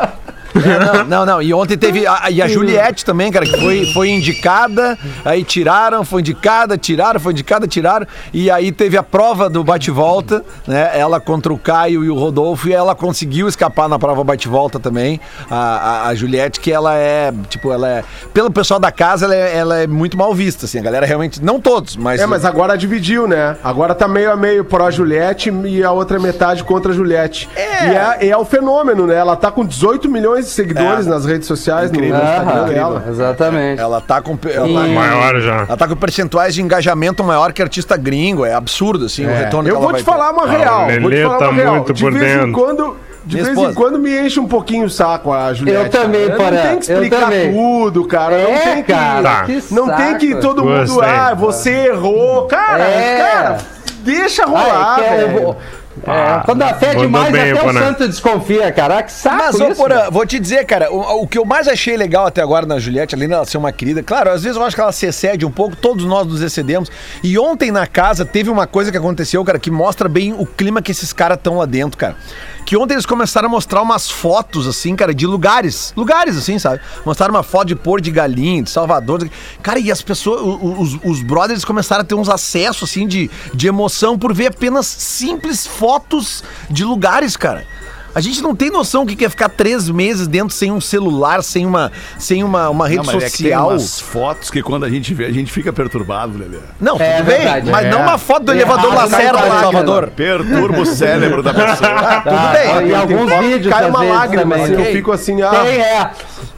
Speaker 6: É, não, não, não. E ontem teve. A, e a Juliette também, cara, que foi, foi indicada, aí tiraram, foi indicada, tiraram, foi indicada, tiraram. E aí teve a prova do bate-volta, né? Ela contra o Caio e o Rodolfo, e ela conseguiu escapar na prova bate-volta também. A, a, a Juliette, que ela é, tipo, ela é. Pelo pessoal da casa, ela é, ela é muito mal vista, assim. A galera realmente. Não todos, mas.
Speaker 5: É, mas agora dividiu, né? Agora tá meio a meio pró Juliette e a outra metade contra a Juliette. É. E é, é o fenômeno, né? Ela tá com 18 milhões de seguidores
Speaker 6: É.
Speaker 5: nas redes sociais, no
Speaker 6: Incrível.
Speaker 5: Instagram
Speaker 4: Aham,
Speaker 5: dela.
Speaker 4: exatamente.
Speaker 6: Ela tá com. Ela,
Speaker 4: E-
Speaker 6: tá-
Speaker 7: Maior já.
Speaker 6: ela tá com percentuais de engajamento maior que artista gringo. É absurdo, assim, o retorno que
Speaker 5: Eu vou te falar uma
Speaker 7: Ah,
Speaker 5: real. Vou te falar
Speaker 7: tá
Speaker 5: uma real.
Speaker 7: muito
Speaker 5: De
Speaker 7: por
Speaker 5: vez em
Speaker 7: dentro.
Speaker 5: quando. De
Speaker 6: Minha
Speaker 5: vez em
Speaker 6: esposa.
Speaker 5: quando me enche um pouquinho o saco a Juliette.
Speaker 4: Eu também,
Speaker 5: cara. Não tem que
Speaker 4: eu
Speaker 5: explicar tudo, cara. não
Speaker 4: É,
Speaker 5: tem que.
Speaker 4: cara,
Speaker 7: Tá.
Speaker 4: que
Speaker 5: Não tem que todo mundo.
Speaker 7: Gostei.
Speaker 5: Ah, você errou. Cara,
Speaker 4: É.
Speaker 5: cara, deixa rolar,
Speaker 4: Ah, é que é-
Speaker 5: velho.
Speaker 4: É,
Speaker 7: Ah,
Speaker 4: quando a fé é demais,
Speaker 7: bem,
Speaker 4: até o
Speaker 7: Porã.
Speaker 4: santo desconfia, cara. Ah, Que saco
Speaker 6: Mas,
Speaker 4: isso.
Speaker 6: Porã, vou te dizer, cara, o, o que eu mais achei legal até agora na Juliette, além dela ser uma querida, claro, às vezes eu acho que ela se excede um pouco, todos nós nos excedemos. E ontem na casa teve uma coisa que aconteceu, cara, que mostra bem o clima que esses caras estão lá dentro, cara. Que ontem eles começaram a mostrar umas fotos, assim, cara, de lugares. Lugares, assim, sabe? Mostraram uma foto de Pôr de Galinha, de Salvador. Cara, e as pessoas, os, os brothers começaram a ter uns acessos, assim, de, de emoção por ver apenas simples fotos de lugares, cara. A gente não tem noção o que é ficar três meses dentro sem um celular, sem uma, sem uma, uma rede
Speaker 3: Não, mas é que tem
Speaker 6: social.
Speaker 3: umas fotos que quando a gente vê, a gente fica perturbado, Lelê.
Speaker 6: Não, tudo
Speaker 4: É
Speaker 6: bem,
Speaker 4: verdade.
Speaker 6: mas
Speaker 4: É.
Speaker 6: não uma foto do elevador
Speaker 4: Errado,
Speaker 6: Lacerda
Speaker 4: tá
Speaker 6: de
Speaker 4: errado,
Speaker 6: Salvador.
Speaker 3: Perturba o cérebro da pessoa.
Speaker 6: Ah, tudo bem.
Speaker 4: e alguns vídeos
Speaker 5: Cai uma lágrima,
Speaker 4: também.
Speaker 5: assim, eu fico assim, ah.
Speaker 4: Quem é?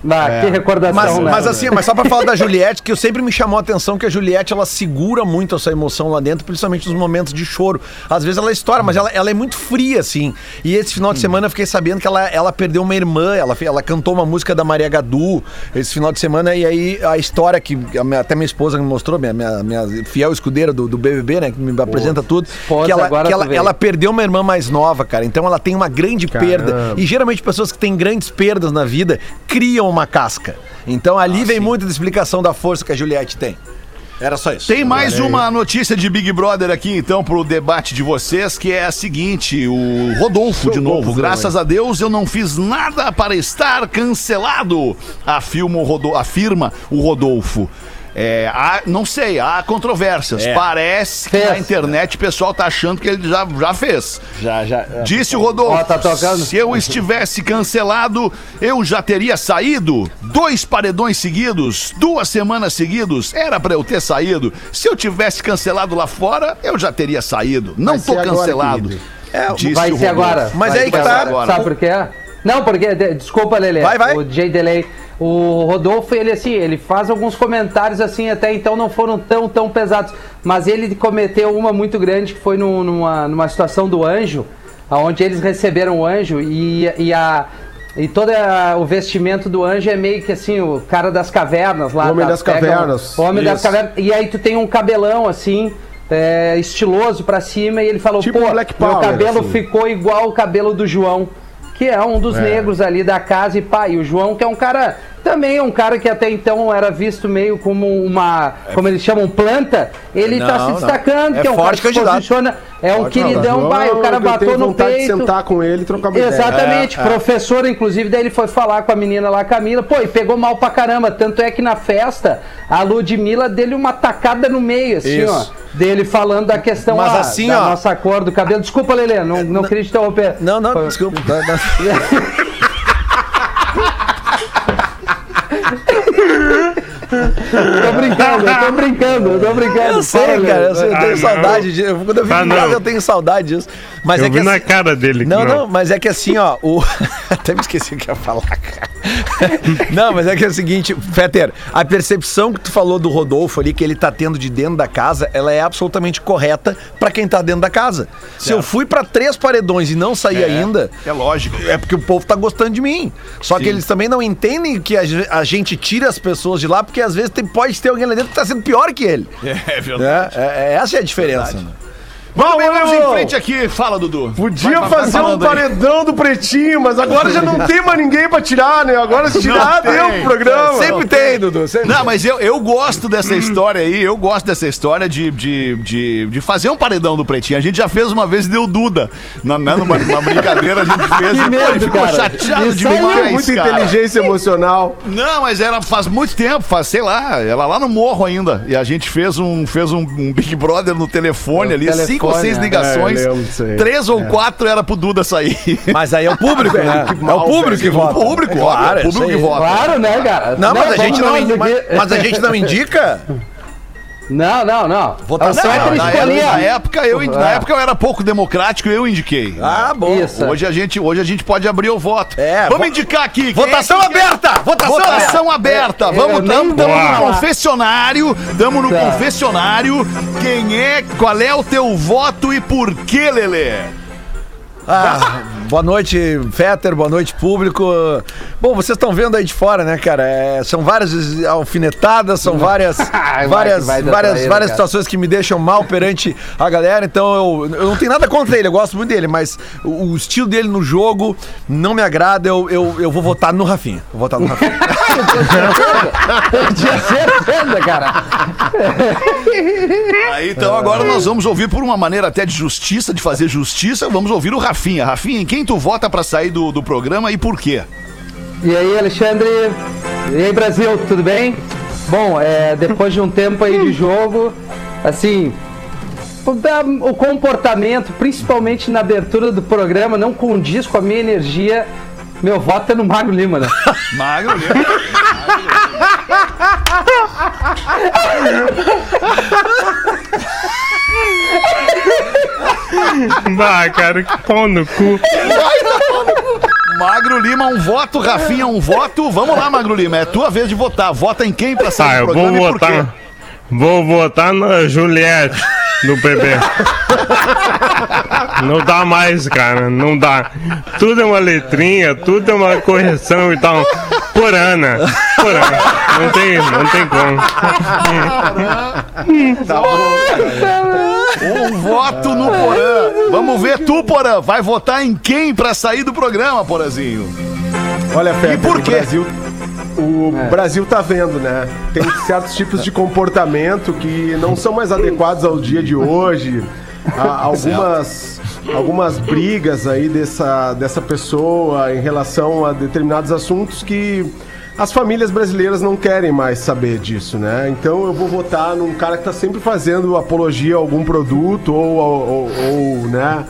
Speaker 4: Ah, Que recordação,
Speaker 6: Mas,
Speaker 4: né?
Speaker 6: mas assim, mas só pra falar da Juliette, que eu sempre me chamou a atenção que a Juliette, ela segura muito essa emoção lá dentro, principalmente nos momentos de choro. Às vezes ela estoura, mas ela, ela é muito fria, assim. E esse final de semana eu fiquei sabendo que ela, ela perdeu uma irmã, ela, ela cantou uma música da Maria Gadu esse final de semana, e aí a história que a minha- até minha esposa me mostrou, minha, minha, minha fiel escudeira do, do BBB, né, que me apresenta tudo,
Speaker 4: esposa,
Speaker 6: que ela,
Speaker 4: agora
Speaker 6: que ela, ela perdeu uma irmã mais nova, cara. Então ela tem uma grande perda. E geralmente pessoas que têm grandes perdas na vida criam uma casca. Então ali vem muito da explicação da força que a Juliette tem. Era só isso.
Speaker 3: Tem mais uma notícia de Big Brother aqui, então, pro debate de vocês, que é a seguinte: o Rodolfo, de novo. Graças a Deus eu não fiz nada para estar cancelado, afirma o, Rodo- afirma o Rodolfo. É, há- não sei, há controvérsias. Parece que
Speaker 4: Fez.
Speaker 3: na internet o pessoal tá achando que ele já, já fez.
Speaker 6: Já, já.
Speaker 3: Disse o Rodolfo.
Speaker 4: Ó, tá.
Speaker 3: Se eu estivesse cancelado, eu já teria saído. Dois paredões seguidos, duas semanas seguidos, era pra eu ter saído. Se eu tivesse cancelado lá fora, eu já teria saído. Não tô
Speaker 5: agora,
Speaker 3: cancelado.
Speaker 6: É,
Speaker 3: Disse
Speaker 4: Vai ser agora.
Speaker 6: Mas
Speaker 4: Vai
Speaker 6: aí que tá.
Speaker 4: agora. Sabe por quê? Não, porque. de- Desculpa, Lelê.
Speaker 6: Vai, vai.
Speaker 4: O Jay Delay. O Rodolfo, ele assim, ele faz alguns comentários assim, até então não foram tão, tão pesados. Mas ele cometeu uma muito grande que foi num- numa, numa situação do anjo, onde eles receberam o anjo e, e a. E todo a- o vestimento do anjo é meio que assim, o cara das cavernas lá.
Speaker 5: O homem
Speaker 4: tá?
Speaker 5: das cavernas.
Speaker 4: O homem das
Speaker 5: Isso.
Speaker 4: cavernas. E aí tu tem um cabelão assim, é, estiloso pra cima, e ele falou,
Speaker 5: Tipo
Speaker 4: pô,
Speaker 5: Black
Speaker 4: meu
Speaker 5: Power,
Speaker 4: cabelo
Speaker 5: assim.
Speaker 4: ficou igual o cabelo do João, que é um dos negros ali da casa, e pá, e o João, que é um cara, também é um cara que até então era visto meio como uma, como eles chamam, planta, ele tá
Speaker 6: Não,
Speaker 4: se
Speaker 6: não.
Speaker 4: destacando,
Speaker 6: É
Speaker 4: que é um cara
Speaker 6: forte
Speaker 4: que se
Speaker 6: candidato.
Speaker 4: posiciona, é um queridão,
Speaker 5: João,
Speaker 4: pai, o cara
Speaker 5: eu
Speaker 4: bateu no
Speaker 5: vontade de
Speaker 4: peito.
Speaker 5: sentar com ele e trocar uma ideia.
Speaker 4: Exatamente,
Speaker 6: É, é.
Speaker 4: professor, inclusive, daí ele foi falar com a menina lá, Camila, pô, e pegou mal pra caramba. Tanto é que na festa, a Ludmilla dele uma tacada no meio, assim,
Speaker 6: Isso.
Speaker 4: ó. Dele falando da questão
Speaker 6: Mas
Speaker 4: ah,
Speaker 6: assim,
Speaker 4: da
Speaker 6: ó-
Speaker 4: nossa cor do cabelo. Desculpa, Lelê, não, não queria te interromper.
Speaker 6: Não, não, desculpa. Não, não.
Speaker 4: Tô brincando, eu tô brincando, eu tô brincando.
Speaker 6: Eu sei, cara, eu, sei, eu tenho
Speaker 7: Ah,
Speaker 6: saudade disso. Quando eu fico
Speaker 7: Ah,
Speaker 6: em casa,
Speaker 7: não.
Speaker 6: eu tenho saudade disso. Mas
Speaker 7: Eu
Speaker 6: é que
Speaker 7: vi na
Speaker 6: assim-
Speaker 7: cara dele. que
Speaker 6: Não, não, mas é que assim, ó, o. Até me esqueci o que ia falar, cara. Não, mas é que é o seguinte, Fetter, a percepção que tu falou do Rodolfo ali, que ele tá tendo de dentro da casa, ela é absolutamente correta pra quem tá dentro da casa. Se eu fui pra três paredões e não saí ainda.
Speaker 3: É lógico.
Speaker 6: É porque o povo tá gostando de mim. Só que eles também não entendem que a, a gente tira as pessoas de lá, porque às vezes tem- pode ter alguém lá dentro que tá sendo pior que ele.
Speaker 3: É verdade.
Speaker 6: É, é- é- essa é a diferença. né?
Speaker 3: Vamos, bem, vamos em frente aqui. Fala, Dudu.
Speaker 5: Podia
Speaker 3: Vai- vai- vai
Speaker 5: fazer um
Speaker 3: falando aí.
Speaker 5: paredão do pretinho, mas agora já não tem mais ninguém pra tirar, né? Agora se tirar,
Speaker 3: Não
Speaker 5: deu
Speaker 3: tem.
Speaker 5: pro programa.
Speaker 6: Sempre tem, Dudu. Sempre
Speaker 3: Não, mas eu, eu gosto dessa história aí, eu gosto dessa história de, de, de, de fazer um paredão do Pretinho. A gente já fez uma vez e deu Duda. Na, na, numa, numa brincadeira a gente fez.
Speaker 4: Que medo,
Speaker 3: ele ficou
Speaker 4: cara.
Speaker 3: chateado
Speaker 4: Isso
Speaker 5: Tem
Speaker 3: demais,
Speaker 5: muita
Speaker 3: cara.
Speaker 5: inteligência emocional.
Speaker 3: Não, mas era faz muito tempo, faz, sei lá, ela lá no morro ainda. E a gente fez um, fez um, um Big Brother no telefone
Speaker 4: No
Speaker 3: ali,
Speaker 4: telefone,
Speaker 3: cinco ou seis
Speaker 4: é.
Speaker 3: ligações.
Speaker 5: É,
Speaker 3: três ou quatro era pro Duda sair.
Speaker 6: Mas aí é o público, né? É o público que vota.
Speaker 3: O público,
Speaker 6: É
Speaker 3: claro, é o público que vota.
Speaker 4: Claro, né, cara?
Speaker 6: Não, mas a gente não, mas a gente não indica.
Speaker 4: Não, não, não.
Speaker 6: Votação
Speaker 4: é
Speaker 6: é
Speaker 4: pra
Speaker 3: Na
Speaker 4: escolher.
Speaker 3: época, na época eu, na
Speaker 4: É.
Speaker 3: época eu era pouco democrático, eu indiquei.
Speaker 6: Ah, bom.
Speaker 4: Isso.
Speaker 3: Hoje a gente, hoje a gente pode abrir o voto.
Speaker 6: É,
Speaker 3: Vamos
Speaker 6: vo-
Speaker 3: indicar aqui.
Speaker 6: Votação
Speaker 3: é que-
Speaker 6: aberta! Votação,
Speaker 3: Votação aberta. Vamos,
Speaker 4: nem
Speaker 3: tamo,
Speaker 4: vou
Speaker 3: tamo no confessionário. Tamo no
Speaker 4: Tá.
Speaker 3: confessionário. Quem é? Qual é o teu voto e por quê, Lelê?
Speaker 6: Ah, boa noite, Fetter, boa noite, público. Bom, vocês estão vendo aí de fora, né, cara? É, são várias alfinetadas, são várias, várias,
Speaker 4: vai
Speaker 6: várias,
Speaker 4: traíra,
Speaker 6: várias situações que me deixam mal perante a galera. Então eu, eu não tenho nada contra ele, eu gosto muito dele, mas o, o estilo dele no jogo não me agrada. Eu, eu, eu vou votar no Rafinha. Vou votar no Rafinha.
Speaker 4: Eu tinha certeza, cara.
Speaker 3: Aí, então agora nós vamos ouvir por uma maneira até de justiça, de fazer justiça, vamos ouvir o Rafinha. Rafinha, em quem tu vota pra sair do, do programa e por quê?
Speaker 4: E aí, Alexandre? E aí, Brasil, tudo bem? Bom, é, depois de um tempo aí de jogo, assim, o comportamento, principalmente na abertura do programa, não condiz com a minha energia. Meu voto é no Magro Lima, né?
Speaker 3: Magro, Lima.
Speaker 7: Bah, cara, que pau no cu.
Speaker 3: Magro Lima, um voto, Rafinha, um voto. Vamos lá, Magro Lima, é tua vez de votar. Vota em quem pra sair
Speaker 7: Tá,
Speaker 3: do
Speaker 7: eu vou
Speaker 3: programa e por quê?
Speaker 7: votar. Vou votar na Juliette do PB. Não dá mais, cara, não dá. Tudo é uma letrinha, tudo é uma correção e tal. Por Ana, por Ana. Não tem, não tem como.
Speaker 3: Um voto no Porã. Vamos ver tu, Porã. Vai votar em quem pra sair do programa, Porazinho?
Speaker 5: Olha, Fetter,
Speaker 3: por
Speaker 5: o
Speaker 3: quê?
Speaker 5: Brasil, o
Speaker 4: É.
Speaker 5: Brasil tá vendo, né? Tem certos tipos de comportamento que não são mais adequados ao dia de hoje. Há algumas, algumas brigas aí dessa, dessa pessoa em relação a determinados assuntos que as famílias brasileiras não querem mais saber disso, né? Então eu vou votar num cara que tá sempre fazendo apologia a algum produto ou, ou, ou, né?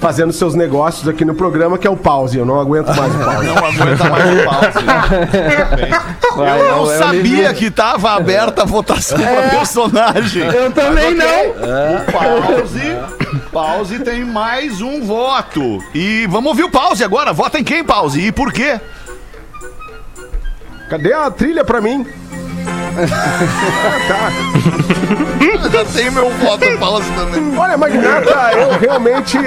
Speaker 5: Fazendo seus negócios aqui no programa, que é o pause. Eu não aguento mais o pause.
Speaker 3: Não aguenta mais o pause.
Speaker 4: Vai,
Speaker 3: Eu não
Speaker 4: eu
Speaker 3: sabia que tava aberta a votação pra personagem.
Speaker 4: Eu também não.
Speaker 3: Pause. Pause tem mais um voto. E vamos ouvir o pause agora. Vota em quem, pause? E por quê?
Speaker 5: Cadê a trilha pra mim?
Speaker 3: Já tem meu voto pause também.
Speaker 5: Olha, Magnata, eu realmente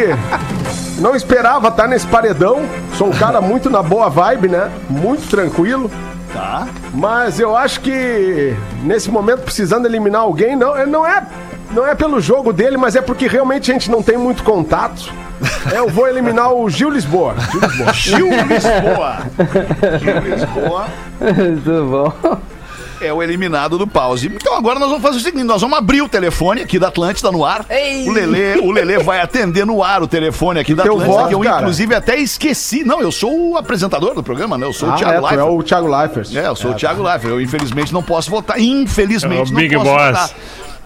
Speaker 5: não esperava estar nesse paredão. Sou um cara muito na boa vibe, né? Muito tranquilo.
Speaker 3: Tá.
Speaker 5: Mas eu acho que nesse momento, precisando eliminar alguém, não, não é. Não é pelo jogo dele, mas é porque realmente a gente não tem muito contato. É, Eu vou eliminar o Gil Lisboa. Gil Lisboa.
Speaker 3: Gil Lisboa. Gil Lisboa
Speaker 4: Muito bom.
Speaker 3: é o eliminado do pause. Então agora nós vamos fazer o seguinte: nós vamos abrir o telefone aqui da Atlântida no ar. O Lelê, o Lelê vai atender no ar o telefone aqui da
Speaker 5: teu
Speaker 3: Atlântida,
Speaker 5: voto,
Speaker 3: que eu
Speaker 5: cara?
Speaker 3: inclusive até esqueci. Não, eu sou o apresentador do programa, né? Eu sou o
Speaker 5: Ah,
Speaker 3: Thiago
Speaker 5: é, é
Speaker 3: Leifert.
Speaker 5: o Thiago Leifert.
Speaker 3: É, eu sou o Thiago Leifert. Eu, infelizmente, não posso votar. Infelizmente,
Speaker 7: É o
Speaker 3: não
Speaker 7: Big
Speaker 3: posso
Speaker 7: Boss.
Speaker 3: votar.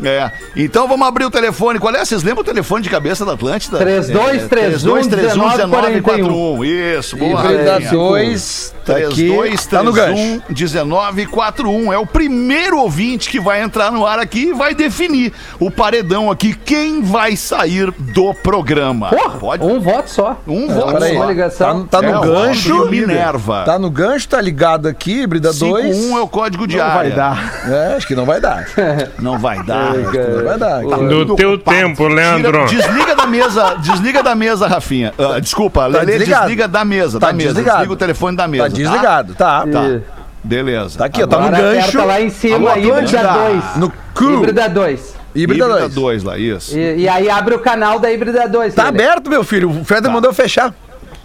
Speaker 3: É. Então vamos abrir o telefone. Qual é? Vocês lembram o telefone de cabeça da Atlântida?
Speaker 4: 3231
Speaker 3: 1941. Isso, boa.
Speaker 6: Híbrida
Speaker 3: Rafinha.
Speaker 6: 2, tá aqui,
Speaker 3: 3231
Speaker 6: tá no gancho.
Speaker 3: 1941. É o primeiro ouvinte que vai entrar no ar aqui e vai definir o paredão aqui. Quem vai sair do programa?
Speaker 4: Porra,
Speaker 3: Pode?
Speaker 4: um voto só.
Speaker 3: Um voto
Speaker 6: peraí.
Speaker 3: só.
Speaker 4: Uma ligação.
Speaker 6: Tá, tá
Speaker 3: É,
Speaker 6: no gancho.
Speaker 3: Minerva.
Speaker 6: Tá no gancho, tá ligado aqui, híbrida 2.
Speaker 3: 51 é o código de
Speaker 5: Não
Speaker 3: área.
Speaker 5: vai dar.
Speaker 6: É, acho que não vai dar.
Speaker 3: Não vai dar.
Speaker 6: Não vai dar.
Speaker 7: Do teu tempo, Leandro.
Speaker 3: Tira- desliga da mesa, desliga da mesa, Rafinha. Ah, desculpa, Lelê,
Speaker 6: desligado.
Speaker 3: desliga da mesa,
Speaker 6: Tá
Speaker 3: da mesa.
Speaker 6: desligado.
Speaker 3: Desliga o telefone da mesa.
Speaker 6: Tá desligado, tá.
Speaker 3: Tá.
Speaker 4: E-
Speaker 3: Beleza.
Speaker 6: Tá aqui, ó, tá no gancho.
Speaker 4: lá em cima,
Speaker 5: Alô,
Speaker 4: híbrida
Speaker 5: Atlântida.
Speaker 4: 2.
Speaker 6: No cu.
Speaker 4: Híbrida 2.
Speaker 6: Híbrida 2.
Speaker 3: 2 lá, isso.
Speaker 4: E, e aí abre o canal da híbrida 2.
Speaker 6: Tá aberto, meu filho. O Feder mandou fechar.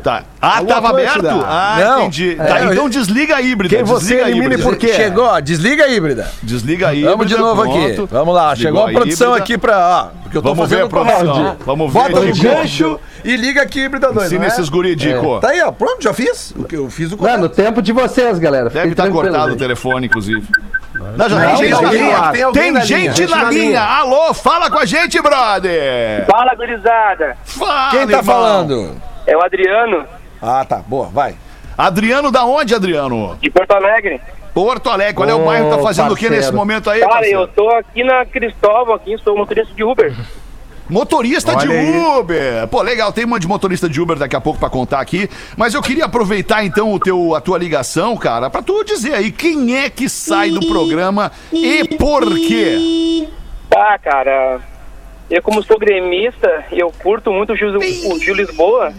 Speaker 3: Tá. Ah,
Speaker 5: Alô,
Speaker 3: tava aberto? Ah,
Speaker 6: Não.
Speaker 3: entendi.
Speaker 6: É,
Speaker 3: Tá,
Speaker 6: eu-
Speaker 3: então desliga a híbrida.
Speaker 5: Quem você
Speaker 3: desliga a
Speaker 5: elimina e
Speaker 3: híbrida.
Speaker 5: por quê?
Speaker 6: Chegou, desliga a híbrida.
Speaker 3: Desliga a híbrida.
Speaker 6: Vamos de novo aqui.
Speaker 3: pronto.
Speaker 6: Vamos lá,
Speaker 3: Desligou
Speaker 6: chegou a produção
Speaker 3: híbrida.
Speaker 6: aqui pra. Ó, porque eu tô
Speaker 3: Vamos ver
Speaker 6: fazendo
Speaker 3: a produção.
Speaker 6: round.
Speaker 3: Vamos ver.
Speaker 6: Bota no
Speaker 3: Dico.
Speaker 6: gancho e liga aqui híbrida 2.
Speaker 3: Ensina esses guri, Dico.
Speaker 6: Tá aí, ó. Pronto, já fiz. O que eu fiz o
Speaker 4: Não, no tempo de vocês, galera.
Speaker 3: Deve
Speaker 4: Fiquem
Speaker 3: estar
Speaker 4: tranquilos
Speaker 3: cortado
Speaker 4: aí.
Speaker 3: o telefone, inclusive. Não, já tem
Speaker 6: tem
Speaker 3: gente na
Speaker 6: alguém,
Speaker 3: linha.
Speaker 6: tem alguém
Speaker 3: Tem
Speaker 6: na
Speaker 3: gente
Speaker 6: linha.
Speaker 3: na linha. Alô, fala com a gente, brother.
Speaker 8: Fala, gurizada.
Speaker 3: Fala,
Speaker 6: Quem tá
Speaker 3: irmão.
Speaker 6: falando?
Speaker 8: É o Adriano.
Speaker 6: Ah, tá. Boa, vai.
Speaker 3: Adriano, da onde, Adriano?
Speaker 8: De Porto Alegre.
Speaker 3: Porto Alegre. Qual é o bairro? Tá fazendo o que
Speaker 4: parceiro.
Speaker 3: nesse momento aí,
Speaker 8: Cara,
Speaker 3: parceiro?
Speaker 8: eu tô aqui na Cristóvão, aqui, sou motorista de Uber.
Speaker 3: Motorista de
Speaker 5: Olha aí.
Speaker 3: Uber. Pô, legal, tem um monte de motorista de Uber daqui a pouco pra contar aqui. Mas eu queria aproveitar então o teu, a tua ligação, cara, pra tu dizer aí quem é que sai do programa e por quê.
Speaker 8: Tá, cara. Eu, como sou gremista, eu curto muito o Gil, o Gil Lisboa.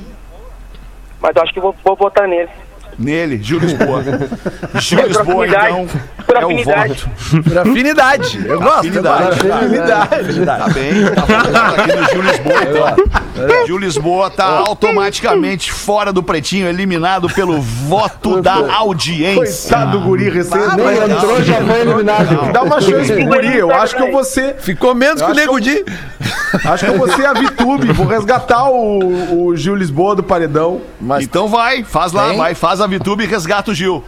Speaker 8: Mas eu acho que vou, vou votar nele.
Speaker 3: Nele, Gil Lisboa. Gil Lisboa, então,
Speaker 8: Por
Speaker 3: é o
Speaker 8: afinidade.
Speaker 3: voto.
Speaker 6: Por afinidade. Eu gosto. eu
Speaker 3: Afinidade.
Speaker 6: gosto.
Speaker 3: Tá bem, tá falando aqui no Gil Lisboa, então. Gil Lisboa tá automaticamente fora do pretinho, eliminado pelo voto da audiência.
Speaker 5: Coitado do guri recém.
Speaker 4: Nem entrou, já foi eliminado.
Speaker 5: Dá uma chance pro guri. Eu acho que eu vou ser.
Speaker 6: Ficou menos que o Nego Di.
Speaker 5: Acho que eu vou ser a Vitube. Vou resgatar o, o Gil Lisboa do paredão.
Speaker 6: Mas
Speaker 3: Então vai, faz lá, vai, faz a VTube e resgata o Gil.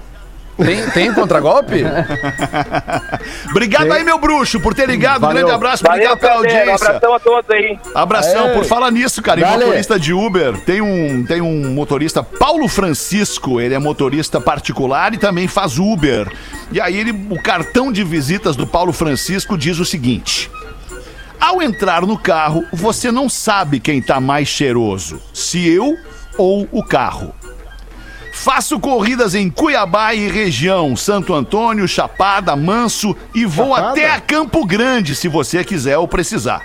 Speaker 6: Tem, tem contragolpe?
Speaker 3: Obrigado aí, meu bruxo, por ter ligado. Um
Speaker 5: Valeu.
Speaker 3: grande abraço,
Speaker 8: Valeu,
Speaker 3: obrigado pela
Speaker 8: Pedro. Um
Speaker 3: audiência.
Speaker 8: abração a todos aí.
Speaker 3: Abração,
Speaker 6: Aê.
Speaker 3: por falar nisso, cara,
Speaker 4: Dale.
Speaker 3: motorista de Uber, tem um, tem um motorista, Paulo Francisco, ele é motorista particular e também faz Uber. E aí ele, o cartão de visitas do Paulo Francisco diz o seguinte: Ao entrar no carro, você não sabe quem tá mais cheiroso, se eu ou o carro. Faço corridas em Cuiabá e região, Santo Antônio, Chapada, Manso e vou
Speaker 5: Chapada?
Speaker 3: até a Campo Grande se você quiser ou precisar.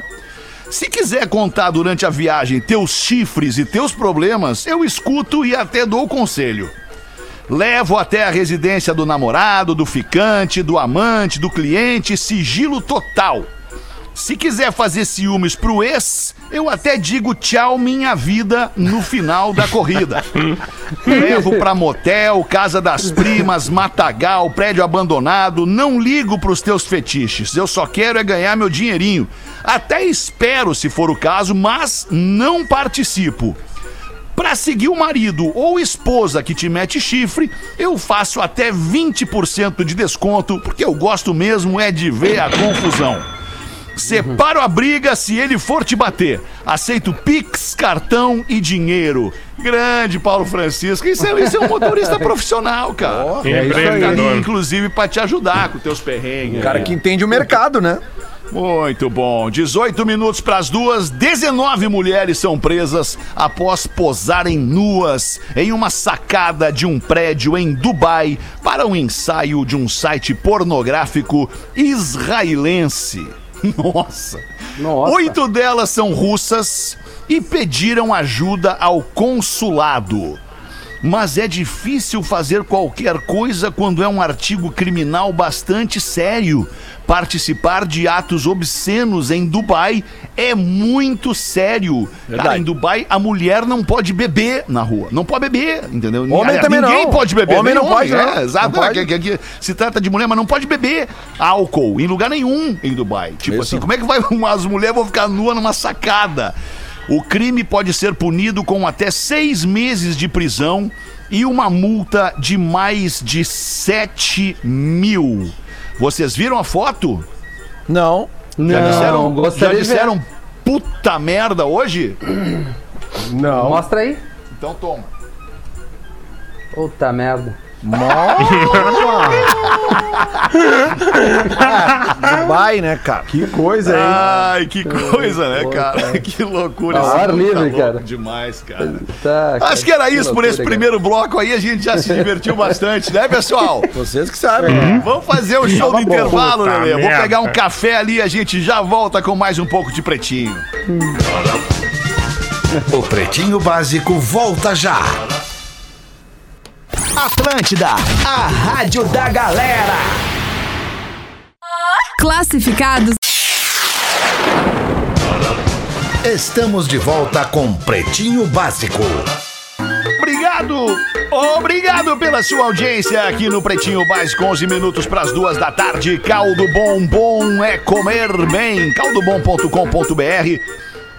Speaker 3: Se quiser contar durante a viagem teus chifres e teus problemas, eu escuto e até dou conselho. Levo até a residência do namorado, do ficante, do amante, do cliente, sigilo total. Se quiser fazer ciúmes pro ex, eu até digo tchau minha vida no final da corrida. Levo pra motel, casa das primas, matagal, prédio abandonado, não ligo pros teus fetiches. Eu só quero é ganhar meu dinheirinho. Até espero se for o caso, mas não participo. Pra seguir o marido ou esposa que te mete chifre, eu faço até 20% de desconto, porque eu gosto mesmo é de ver a confusão. Separo a briga se ele for te bater. Aceito Pix, cartão e dinheiro. Grande Paulo Francisco. Isso é, isso é um motorista profissional, cara.
Speaker 7: É
Speaker 3: Tá ali,
Speaker 7: empreendedor.
Speaker 3: inclusive, pra te ajudar com teus perrengues.
Speaker 6: O cara que entende o mercado, né?
Speaker 3: Muito bom. 18 minutos para as duas. 19 mulheres são presas após posarem nuas em uma sacada de um prédio em Dubai para um ensaio de um site pornográfico israelense. Nossa.
Speaker 4: Nossa.
Speaker 3: Oito delas são russas e pediram ajuda ao consulado. Mas é difícil fazer qualquer coisa quando é um artigo criminal bastante sério. Participar de atos obscenos em Dubai é muito sério. Cara,
Speaker 6: Verdade.
Speaker 3: em Dubai a mulher não pode beber na rua. Não pode beber, entendeu?
Speaker 6: Homem
Speaker 3: Aliás,
Speaker 6: também
Speaker 3: ninguém
Speaker 6: não.
Speaker 3: pode beber.
Speaker 6: Homem não pode,
Speaker 3: é,
Speaker 6: não.
Speaker 3: Exato.
Speaker 6: Não pode.
Speaker 3: é que- que se trata de mulher, mas não pode beber álcool em lugar nenhum em Dubai. Tipo
Speaker 6: Isso.
Speaker 3: assim, como é que vai as mulheres vão ficar nuas numa sacada? O crime pode ser punido com até seis meses de prisão e uma multa de mais de 7 mil. Vocês viram a foto?
Speaker 6: Não.
Speaker 3: Já
Speaker 4: Não,
Speaker 3: disseram, já
Speaker 4: gostaria de ver.
Speaker 3: disseram puta merda hoje?
Speaker 5: Não.
Speaker 4: Mostra aí.
Speaker 3: Então toma.
Speaker 4: Puta merda.
Speaker 6: Dubai, né, cara?
Speaker 5: Que coisa, hein?
Speaker 3: Ai, que coisa, né, cara? Que loucura.
Speaker 4: Ao
Speaker 3: esse
Speaker 4: ar
Speaker 3: mundo
Speaker 4: livre,
Speaker 3: louco
Speaker 4: cara.
Speaker 3: Demais, cara.
Speaker 4: Tá,
Speaker 3: Acho que era isso por esse
Speaker 4: loucura, cara.
Speaker 3: primeiro bloco aí, a gente já se divertiu bastante, né, pessoal?
Speaker 6: Vocês que sabem.
Speaker 3: Vamos fazer o show do intervalo,
Speaker 7: Puta
Speaker 3: Lelê. Vou pegar um café ali, a gente já volta com mais um pouco de pretinho.
Speaker 1: O Pretinho Básico volta já. Atlântida, a rádio da galera.
Speaker 9: Classificados
Speaker 1: Estamos de volta com Pretinho Básico.
Speaker 3: Obrigado, obrigado pela sua audiência aqui no Pretinho Básico, 11 minutos para as duas da tarde. Caldo Bom Bom é comer bem. caldobom.com.br.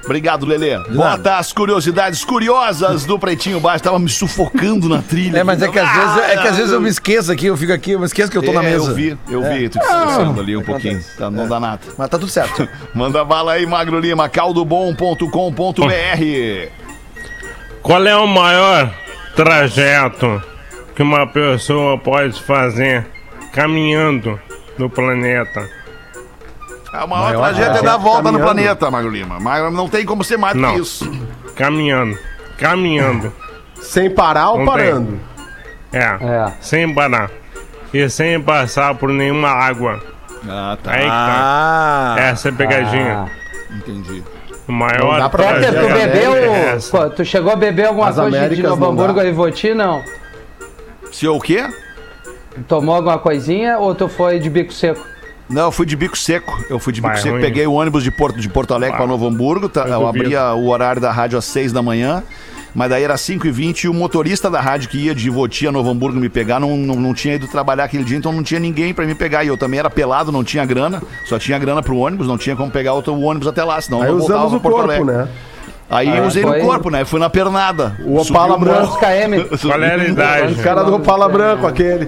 Speaker 3: Obrigado, Lelê. Bota as curiosidades curiosas do Pretinho Básico. Tava me sufocando na trilha.
Speaker 6: É, mas é que, às vezes, é que às vezes eu me esqueço aqui, eu fico aqui, eu me esqueço que eu tô na
Speaker 3: É,
Speaker 6: mesa.
Speaker 3: Eu vi, eu vi, tu te esquecendo ali um pouquinho. Tá, não dá nada.
Speaker 6: Mas tá tudo certo.
Speaker 3: Manda bala aí, Magro Lima, caldobom.com.br.
Speaker 7: Qual é o maior trajeto que uma pessoa pode fazer caminhando no planeta?
Speaker 3: A maior,
Speaker 5: Maior
Speaker 3: tragédia é dar a volta no planeta, Magro Lima. Mas não tem como ser mais do
Speaker 7: Não.
Speaker 3: que isso.
Speaker 7: Caminhando. Caminhando.
Speaker 5: Sem parar ou
Speaker 7: Não
Speaker 5: parando?
Speaker 7: É.
Speaker 4: É.
Speaker 7: Sem parar. E sem passar por nenhuma água.
Speaker 3: Ah, tá.
Speaker 7: Aí que tá.
Speaker 6: Ah,
Speaker 7: Essa é a pegadinha.
Speaker 4: Ah.
Speaker 3: Entendi.
Speaker 7: O maior
Speaker 5: Não dá pra
Speaker 4: Peter, tu
Speaker 5: Tragédia
Speaker 4: bebeu.
Speaker 7: é essa.
Speaker 4: Pô, tu chegou a beber alguma
Speaker 5: As
Speaker 4: coisa de
Speaker 5: Américas
Speaker 4: Novo
Speaker 5: não
Speaker 4: Hamburgo aí, Voti? Não.
Speaker 3: Se eu o quê?
Speaker 4: Tomou alguma coisinha ou tu foi de bico seco?
Speaker 3: Não, eu fui de bico seco. Eu fui de bico
Speaker 7: Vai,
Speaker 3: seco.
Speaker 7: ruim.
Speaker 3: Peguei o ônibus de Porto, de Porto Alegre para Novo Hamburgo. tá?
Speaker 7: Eu
Speaker 3: abria o horário da rádio às 6 da manhã. Mas daí era 5h20 e o motorista da rádio que ia de Voti a Novo Hamburgo me pegar não, não, não tinha ido trabalhar aquele dia, então não tinha ninguém pra me pegar. E eu também era pelado, não tinha grana, só tinha grana pro ônibus, não tinha como pegar outro ônibus até lá, senão
Speaker 5: Aí
Speaker 3: eu voltava
Speaker 5: usamos
Speaker 3: pra
Speaker 5: o
Speaker 3: Porto
Speaker 5: corpo,
Speaker 3: Alegre.
Speaker 5: né?
Speaker 3: Aí
Speaker 4: Ah,
Speaker 3: usei
Speaker 4: foi-
Speaker 3: no corpo, né? Fui na pernada.
Speaker 5: O Opala branco.
Speaker 4: Km?
Speaker 7: Qual era a
Speaker 3: o morro.
Speaker 7: idade?
Speaker 5: O cara do Opala branco, aquele.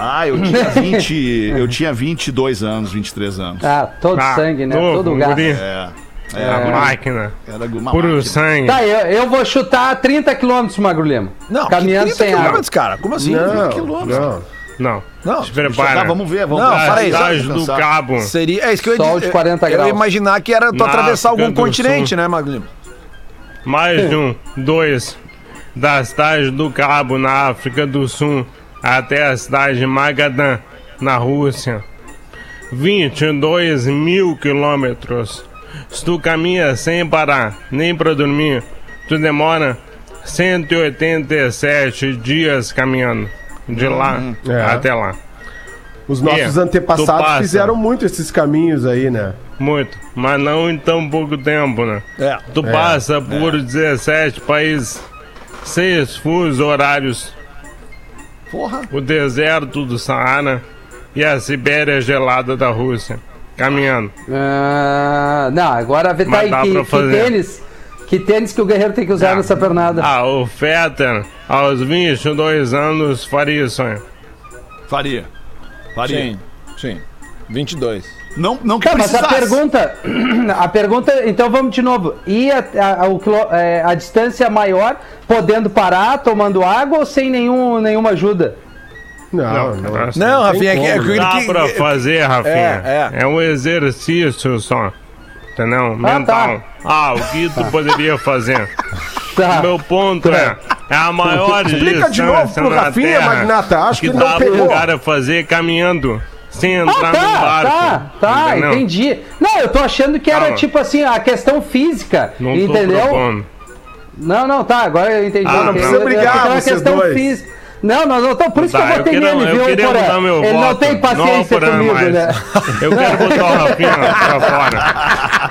Speaker 3: Ah, eu tinha 20, eu tinha 22 anos, 23 anos.
Speaker 4: Ah, todo
Speaker 7: Ah,
Speaker 4: sangue, né?
Speaker 7: novo,
Speaker 4: todo gás.
Speaker 7: guri.
Speaker 3: É.
Speaker 7: A
Speaker 3: É,
Speaker 7: máquina.
Speaker 3: era uma
Speaker 7: Puro
Speaker 3: máquina.
Speaker 7: sangue.
Speaker 4: Tá, eu, eu vou chutar 30 km, Magro Lima.
Speaker 6: não,
Speaker 4: Caminhando
Speaker 6: que 30
Speaker 4: sem água.
Speaker 6: quilômetros, cara. Como assim?
Speaker 5: Não,
Speaker 3: quilômetros.
Speaker 5: não.
Speaker 7: Não.
Speaker 6: Não.
Speaker 7: Se prepara.
Speaker 3: Vamos ver, vamos
Speaker 6: Não,
Speaker 3: ver.
Speaker 6: para aí,
Speaker 7: do. Cabo.
Speaker 6: Seria, é isso que eu ia
Speaker 4: Sol
Speaker 6: dizer.
Speaker 4: de 40
Speaker 6: Eu ia
Speaker 4: graus.
Speaker 6: imaginar que era tu
Speaker 7: Na
Speaker 6: atravessar algum continente,
Speaker 7: Sul.
Speaker 6: né, Magno?
Speaker 7: Mais de um, dois, da cidade do Cabo, na África do Sul, até a cidade de Magadan, na Rússia. 22 mil quilômetros. Se tu caminha sem parar, nem pra dormir, tu demora 187 dias caminhando. De lá
Speaker 5: É.
Speaker 7: até lá.
Speaker 5: Os nossos
Speaker 7: É, tu
Speaker 5: antepassados
Speaker 7: passa.
Speaker 5: fizeram muito esses caminhos aí, né?
Speaker 7: Muito, mas não em tão pouco tempo, né?
Speaker 6: É.
Speaker 7: Tu passa por 17 países, seis fusos horários,
Speaker 3: Porra.
Speaker 7: o deserto do Saara e a Sibéria gelada da Rússia. Caminhando.
Speaker 4: Ah, não, agora vê tá aí que, que tênis. Que tênis que o guerreiro tem que usar nessa pernada.
Speaker 7: Ah, o Fetter, aos 22 anos, faria isso aí.
Speaker 3: Faria. Faria.
Speaker 6: Sim, sim. 22.
Speaker 3: Não, não
Speaker 4: Tá, mas a pergunta. A pergunta, então vamos de novo. E a, a, o é, a distância maior, podendo parar, tomando água ou sem nenhum, nenhuma ajuda?
Speaker 5: Não, não.
Speaker 7: assim,
Speaker 6: Não, Rafinha, é é
Speaker 7: Dá
Speaker 6: que-
Speaker 7: pra fazer, Rafinha.
Speaker 6: É, é.
Speaker 7: É um exercício só. Entendeu? Mental. Ah, o que tu poderia fazer?
Speaker 4: Tá.
Speaker 7: Meu ponto é, é a maior
Speaker 5: Explica de novo
Speaker 7: distância
Speaker 5: pro Rafinha, Magnata, acho que
Speaker 7: que
Speaker 5: não
Speaker 7: dá
Speaker 5: pegou.
Speaker 7: pro cara fazer caminhando, sem
Speaker 4: Ah,
Speaker 7: entrar no
Speaker 4: tá,
Speaker 7: barco.
Speaker 4: tá, tá,
Speaker 7: entendeu?
Speaker 4: entendi. Não, eu tô achando que era
Speaker 7: Calma.
Speaker 4: tipo assim, a questão física,
Speaker 7: Não
Speaker 4: entendeu? Não, não, tá, agora eu entendi.
Speaker 7: Ah, não precisa
Speaker 5: brigar,
Speaker 4: é uma
Speaker 5: vocês
Speaker 4: questão
Speaker 5: dois.
Speaker 4: física. Não, não, não, então por isso
Speaker 7: Tá,
Speaker 4: que eu
Speaker 7: queria-
Speaker 4: nele,
Speaker 7: eu
Speaker 4: viu,
Speaker 7: queria mudar meu
Speaker 4: Ele não
Speaker 7: voto.
Speaker 4: tem paciência
Speaker 7: Não,
Speaker 4: comigo,
Speaker 7: mais.
Speaker 4: né?
Speaker 7: Eu quero botar o Rafinha pra fora.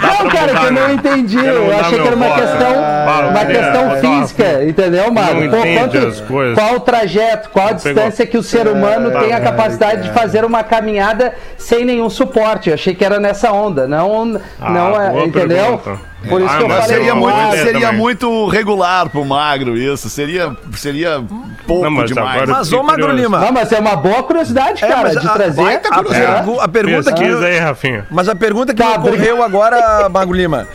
Speaker 4: Não,
Speaker 7: pra
Speaker 4: cara,
Speaker 7: mudar,
Speaker 4: que eu não
Speaker 7: né?
Speaker 4: entendi. Eu achei que era uma
Speaker 7: voto.
Speaker 4: questão,
Speaker 7: Ah,
Speaker 4: uma questão física, entendeu?
Speaker 7: Não entende as coisas.
Speaker 4: qual o trajeto, qual a distância que o ser humano tem a capacidade de fazer uma caminhada sem nenhum suporte. Eu achei que era nessa onda, não,
Speaker 7: Ah,
Speaker 4: não é,
Speaker 7: boa
Speaker 4: entendeu?
Speaker 7: pergunta.
Speaker 4: Por isso
Speaker 7: Ah,
Speaker 4: que eu falei.
Speaker 3: Seria, muito, seria muito regular pro magro isso. Seria, seria pouco
Speaker 7: Não, mas
Speaker 3: demais.
Speaker 6: Mas, ô, Magro. Lima.
Speaker 4: Não, mas é uma boa curiosidade,
Speaker 6: É,
Speaker 4: cara, de
Speaker 6: a-
Speaker 4: trazer.
Speaker 6: baita
Speaker 4: a-
Speaker 6: curiosidade. A pergunta que-
Speaker 7: Pesquisa aí, Rafinha.
Speaker 6: Mas a pergunta que
Speaker 4: Tá,
Speaker 6: ocorreu agora, Mago Lima,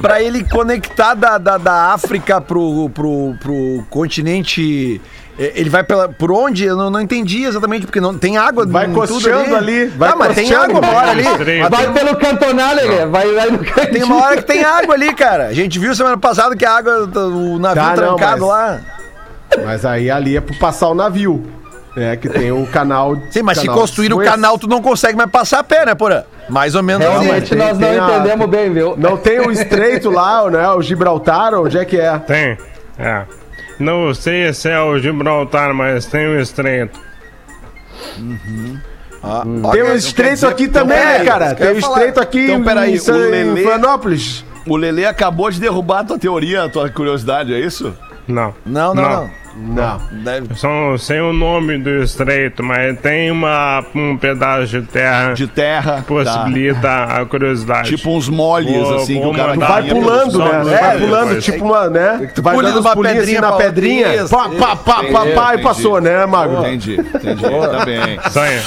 Speaker 6: pra ele conectar da, da, da África pro, pro, pro continente, eh, ele vai pela, por onde? Eu não, não entendi exatamente, porque não tem água
Speaker 5: Vai
Speaker 6: em tudo
Speaker 5: costeando ali, vai
Speaker 6: ah, mas tem água uma hora ali.
Speaker 7: Estreito.
Speaker 4: Vai pelo cantonal, Lelê. Vai, vai no cantinho.
Speaker 6: Tem uma hora que tem água ali, cara. A gente viu semana passada que a água, o navio
Speaker 5: Tá, não,
Speaker 6: trancado
Speaker 5: mas-
Speaker 6: lá.
Speaker 5: Mas aí ali é pro passar o navio. É, que tem o canal.
Speaker 6: Sim, mas se
Speaker 5: canal
Speaker 6: construir o canal, tu não consegue mais passar a pé, né, Porã? Mais ou menos.
Speaker 4: Realmente
Speaker 5: tem-
Speaker 4: nós
Speaker 5: tem
Speaker 4: não
Speaker 5: a-
Speaker 4: entendemos bem, viu?
Speaker 5: Não tem o estreito lá, né? O Gibraltar, onde é que é?
Speaker 7: Tem. É. Não sei se é o Gibraltar, mas tem o estreito.
Speaker 6: Ah,
Speaker 5: Tem
Speaker 6: não
Speaker 5: estreito
Speaker 6: dizer-
Speaker 5: aqui
Speaker 6: não,
Speaker 5: também,
Speaker 6: peraí,
Speaker 5: né, cara? Tem
Speaker 6: falar.
Speaker 5: estreito aqui
Speaker 3: Então, peraí,
Speaker 5: em,
Speaker 3: o
Speaker 5: em
Speaker 3: Lelê-
Speaker 5: Florianópolis.
Speaker 3: O Lelê acabou de derrubar a tua teoria, a tua curiosidade, é isso?
Speaker 7: Não.
Speaker 6: Não, não, não.
Speaker 5: Não.
Speaker 6: Deve-
Speaker 7: Eu só não sei o nome do estreito, mas tem uma, um pedaço de terra
Speaker 3: De terra.
Speaker 7: que possibilita
Speaker 3: tá.
Speaker 7: a curiosidade.
Speaker 3: Tipo uns
Speaker 7: Vou-
Speaker 3: assim, que o cara
Speaker 7: mandar
Speaker 5: Vai pulando, né?
Speaker 7: Só-
Speaker 5: Vai
Speaker 7: É,
Speaker 5: pulando,
Speaker 7: depois.
Speaker 5: tipo uma, né?
Speaker 6: tu
Speaker 5: Vai
Speaker 6: pula
Speaker 5: dando
Speaker 6: numa
Speaker 5: uns pulinhos assim
Speaker 6: pedrinha
Speaker 5: na pedrinha. Pá, pá, pá, pá, pá, e passou, né, Mago?
Speaker 3: Entendi, entendi. Tá bem.
Speaker 7: Aí.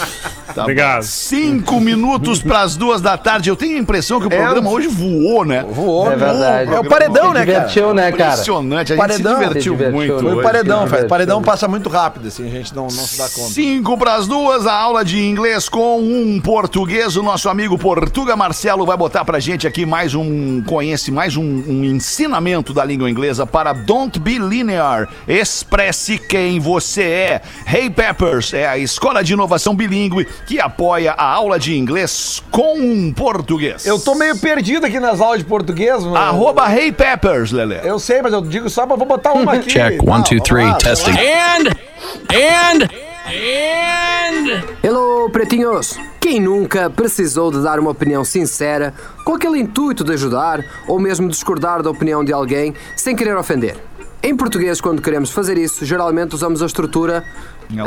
Speaker 3: Tá
Speaker 7: Obrigado.
Speaker 3: Cinco minutos para as duas da tarde. Eu tenho a impressão que o programa hoje voou, né?
Speaker 6: Voou.
Speaker 4: É verdade.
Speaker 6: É o paredão, né, cara?
Speaker 4: Divertiu, né, cara?
Speaker 3: Impressionante. A gente
Speaker 6: Paredão.
Speaker 3: se divertiu,
Speaker 4: Se divertiu,
Speaker 3: muito.
Speaker 4: né?
Speaker 6: Foi o paredão,
Speaker 4: divertido.
Speaker 6: Paredão passa muito rápido, assim, a gente não, não se dá conta.
Speaker 3: Cinco para as duas, a aula de inglês com um português. O nosso amigo Portuga Marcelo vai botar pra gente aqui mais um conhece, mais um, um ensinamento da língua inglesa para Don't Be Linear. Expresse quem você é. Hey Peppers é a escola de inovação bilíngue que apoia a aula de inglês com um português.
Speaker 6: Eu tô meio perdido aqui nas aulas de português, mano.
Speaker 3: Arroba Hey Peppers, Lelê.
Speaker 6: Eu sei, mas eu digo só pra vou botar uma aqui.
Speaker 9: Check, one, two, three,
Speaker 6: lá,
Speaker 9: testing.
Speaker 2: And, and, and.
Speaker 10: Hello, pretinhos! Quem nunca precisou de dar uma opinião sincera, com aquele intuito de ajudar ou mesmo discordar da opinião de alguém sem querer ofender? Em português, quando queremos fazer isso, geralmente usamos a estrutura.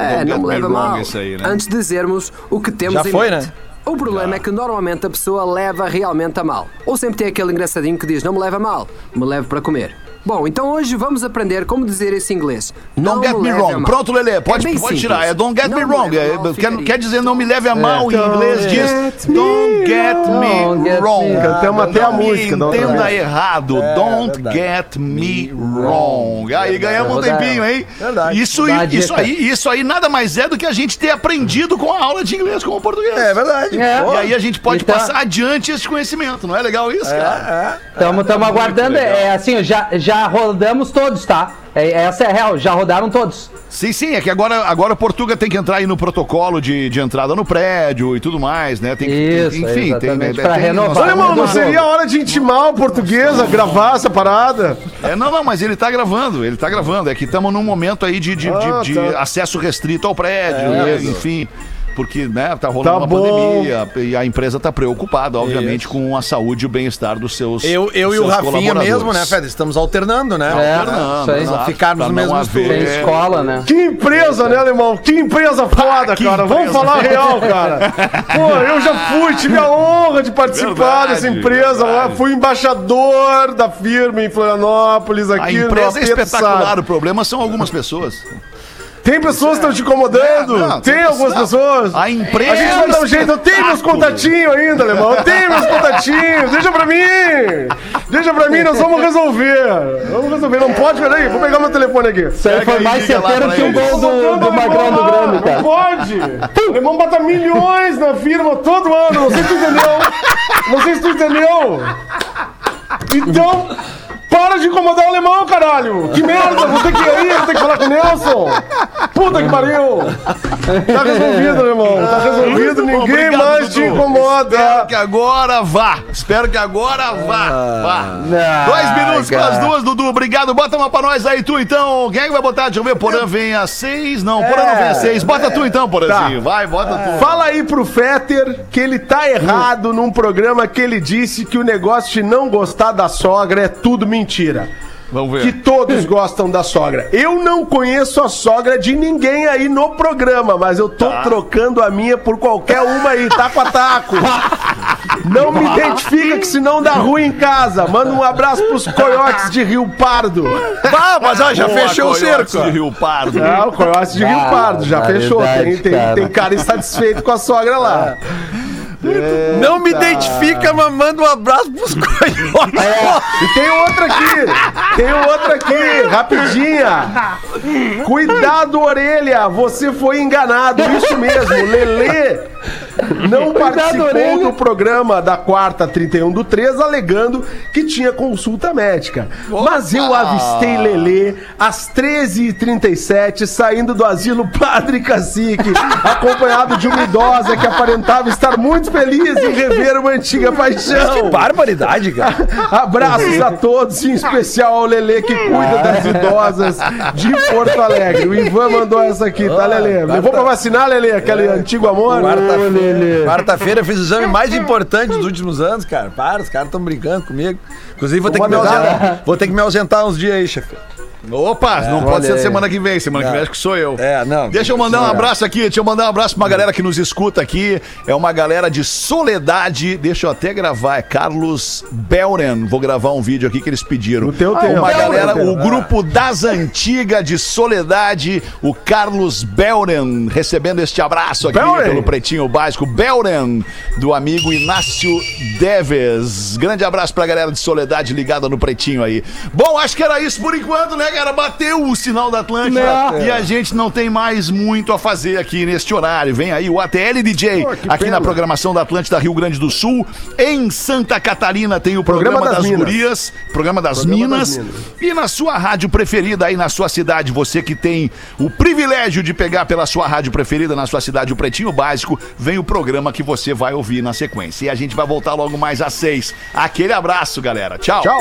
Speaker 10: É,
Speaker 3: don't
Speaker 10: não me leva mal.
Speaker 3: isso aí, né?
Speaker 10: Antes de dizermos o que temos
Speaker 6: Já
Speaker 10: em
Speaker 6: foi,
Speaker 10: mente.
Speaker 6: né?
Speaker 10: O problema é que normalmente a pessoa leva realmente a mal. Ou sempre tem aquele engraçadinho que diz: Não me leva a mal, me leve para comer. Bom, então hoje vamos aprender como dizer esse inglês. Não
Speaker 3: Don't get me wrong.
Speaker 10: mal.
Speaker 3: Pronto, Lelê, pode,
Speaker 10: É
Speaker 3: pode tirar. É don't get
Speaker 10: Não
Speaker 3: me
Speaker 10: me
Speaker 3: wrong.
Speaker 10: leve a
Speaker 3: É,
Speaker 10: mal,
Speaker 3: quer, quer dizer não me leve a mal. em inglês diz don't get
Speaker 4: Don't
Speaker 3: me
Speaker 4: get
Speaker 3: wrong.
Speaker 4: me-
Speaker 5: Cantamos até a
Speaker 3: Não me
Speaker 5: música
Speaker 3: Entenda errado. don't get me wrong. Aí ganhamos um tempinho, hein?
Speaker 6: Verdade.
Speaker 3: Isso, isso, aí, isso aí nada mais é do que a gente ter aprendido com a aula de inglês com o português.
Speaker 6: É verdade.
Speaker 4: É.
Speaker 3: E aí a gente pode
Speaker 4: Então-
Speaker 3: passar adiante esse conhecimento. Não é legal isso, cara?
Speaker 4: Estamos aguardando. É assim, já, já rodamos todos, tá? É, essa é a real, já rodaram todos.
Speaker 3: Sim, sim, é que agora, agora o Portuga tem que entrar aí no protocolo de, de entrada no prédio e tudo mais, né? Tem que,
Speaker 4: Isso,
Speaker 3: enfim, tem, tem,
Speaker 4: pra
Speaker 3: tem-
Speaker 4: renovar.
Speaker 5: Ô, irmão, não seria a hora de intimar o português a gravar essa parada?
Speaker 3: É, não, não, mas ele tá gravando, ele tá gravando. É que estamos num momento aí de, de, de-
Speaker 5: Ah,
Speaker 3: de
Speaker 5: tá.
Speaker 3: acesso restrito ao prédio, né? enfim. Porque, né, tá rolando
Speaker 5: Tá
Speaker 3: uma
Speaker 5: bom.
Speaker 3: pandemia e a empresa tá preocupada, obviamente, com a saúde e o bem-estar dos seus
Speaker 6: Eu, eu
Speaker 3: dos
Speaker 6: e o
Speaker 3: seus
Speaker 6: Rafinha mesmo, né, Fede? Estamos alternando, né?
Speaker 4: É, isso aí.
Speaker 3: exato,
Speaker 6: Não ficarmos no mesmo
Speaker 3: haver-
Speaker 4: Tem escola, né?
Speaker 5: Que empresa, né, alemão? Que empresa foda,
Speaker 3: que
Speaker 5: cara. Vamos
Speaker 3: empresa.
Speaker 5: falar real, cara. Pô, eu já fui, tive a honra de participar
Speaker 3: Verdade,
Speaker 5: dessa empresa. lá.
Speaker 3: verdade.
Speaker 5: Fui embaixador da firma em Florianópolis, aqui
Speaker 3: A
Speaker 5: no
Speaker 3: empresa é
Speaker 5: Aperto
Speaker 3: espetacular, o problema são algumas pessoas.
Speaker 5: Tem pessoas que estão te incomodando?
Speaker 3: É, não,
Speaker 5: tem,
Speaker 3: tem
Speaker 5: algumas
Speaker 3: pessoas-? A empresa
Speaker 5: A gente vai dar um jeito. Eu tenho meus
Speaker 3: espetáculo.
Speaker 5: contatinhos ainda, alemão. Eu tenho meus contatinhos. Deixa pra mim. Deixa pra mim, nós vamos resolver. Vamos resolver. Não pode, peraí. Vou pegar meu telefone aqui.
Speaker 4: Isso aí
Speaker 3: Pega
Speaker 4: foi
Speaker 3: aí,
Speaker 4: mais certeiro que o gol do, do Magrão do Grêmio,
Speaker 5: Não
Speaker 4: cara.
Speaker 5: pode! O alemão bota milhões na firma todo ano, não sei se tu entendeu. Não sei se tu entendeu. Então, para de incomodar o alemão, caralho! Que merda! Ter que ir aí, ter que falar com o Nelson! Puta que pariu! Tá resolvido, alemão. Tá resolvido, ninguém
Speaker 3: Obrigado,
Speaker 5: mais te
Speaker 3: Dudu.
Speaker 5: incomoda.
Speaker 3: Espero que agora vá. Espero que agora vá. vá.
Speaker 4: Ah,
Speaker 3: Dois minutos
Speaker 4: cara.
Speaker 3: com as duas, Dudu. Obrigado. Bota uma pra nós aí, tu então. Quem é que vai botar? Deixa eu ver. Porã vem a seis. Não, Porã não vem a seis. Bota tu então, Porãzinho. Vai, bota tu.
Speaker 5: Fala aí pro Fetter que ele tá errado num programa que ele disse que o negócio de não gostar da sogra é tudo mentira.
Speaker 3: Vamos ver.
Speaker 5: que todos gostam da sogra. Eu não conheço a sogra de ninguém aí no programa, mas eu tô trocando a minha por qualquer uma aí, taco a taco. Não me identifica que senão dá ruim em casa. Manda um abraço pros coiotes de Rio Pardo.
Speaker 6: Ah, mas ó, já
Speaker 3: Boa,
Speaker 6: fechou o
Speaker 3: Coiotes
Speaker 6: cerco.
Speaker 3: de Rio Pardo.
Speaker 5: É, o coiote de Rio
Speaker 4: Ah,
Speaker 5: Pardo, já fechou. Tem,
Speaker 4: raridade,
Speaker 5: tem,
Speaker 4: cara.
Speaker 5: tem cara insatisfeito com a sogra lá.
Speaker 6: Não me identifica, mas manda um abraço pros coiotes.
Speaker 5: E tem outra aqui, tem outra aqui, rapidinha. Cuidado, orelha, você foi enganado, isso mesmo. Lelê não participou
Speaker 4: orelha.
Speaker 5: do programa da quarta 31 do 3, alegando que tinha consulta médica. Mas eu avistei Lelê às 13h37 saindo do asilo Padre Cacique, acompanhado de uma idosa que aparentava estar muito feliz em rever uma antiga paixão.
Speaker 6: Que barbaridade, cara.
Speaker 5: Abraços a todos, em especial ao Lelê que cuida das idosas de Porto Alegre. O Ivan mandou essa aqui, tá, Lelê? Levou pra vacinar, Lelê, aquele antigo amor?
Speaker 6: Quarta-feira quarta-feira eu fiz o exame mais importante dos últimos anos, cara. Para, os caras estão brincando comigo. Inclusive, vou ter, que me ausentar, vou ter que me ausentar uns dias aí, chefe.
Speaker 3: Opa, não pode ser
Speaker 4: aí.
Speaker 3: semana que vem. Semana que
Speaker 6: Não.
Speaker 3: vem acho que sou eu.
Speaker 6: É, não.
Speaker 3: Deixa eu mandar um abraço aqui, deixa eu mandar um abraço pra uma galera que nos escuta aqui. É uma galera de Soledade. Deixa eu até gravar. É Carlos Belren. Vou gravar um vídeo aqui que eles pediram.
Speaker 5: No teu tempo.
Speaker 3: Uma
Speaker 5: Belren,
Speaker 3: galera, o grupo das antigas de Soledade, o Carlos Belren, recebendo este abraço aqui
Speaker 5: Belren.
Speaker 3: pelo Pretinho Básico. Belren, do amigo Inácio Deves. Grande abraço pra galera de Soledade ligada no Pretinho aí. Bom, acho que era isso por enquanto, né, cara? Bateu o sinal da Atlântida
Speaker 4: Não.
Speaker 3: e a gente não tem mais muito a fazer aqui neste horário. Vem aí o ATL DJ,
Speaker 5: Pô,
Speaker 3: aqui
Speaker 5: pena.
Speaker 3: na programação da Atlântida Rio Grande do Sul. Em Santa Catarina tem o programa,
Speaker 5: Programa
Speaker 3: das,
Speaker 5: das Minas.
Speaker 3: Gurias, programa das
Speaker 5: Programa das
Speaker 3: Minas.
Speaker 5: Minas.
Speaker 3: E na sua rádio preferida aí na sua cidade, você que tem o privilégio de pegar pela sua rádio preferida na sua cidade o Pretinho Básico, vem o programa que você vai ouvir na sequência. E a gente vai voltar logo mais às seis. Aquele abraço, galera. Tchau.
Speaker 5: Tchau.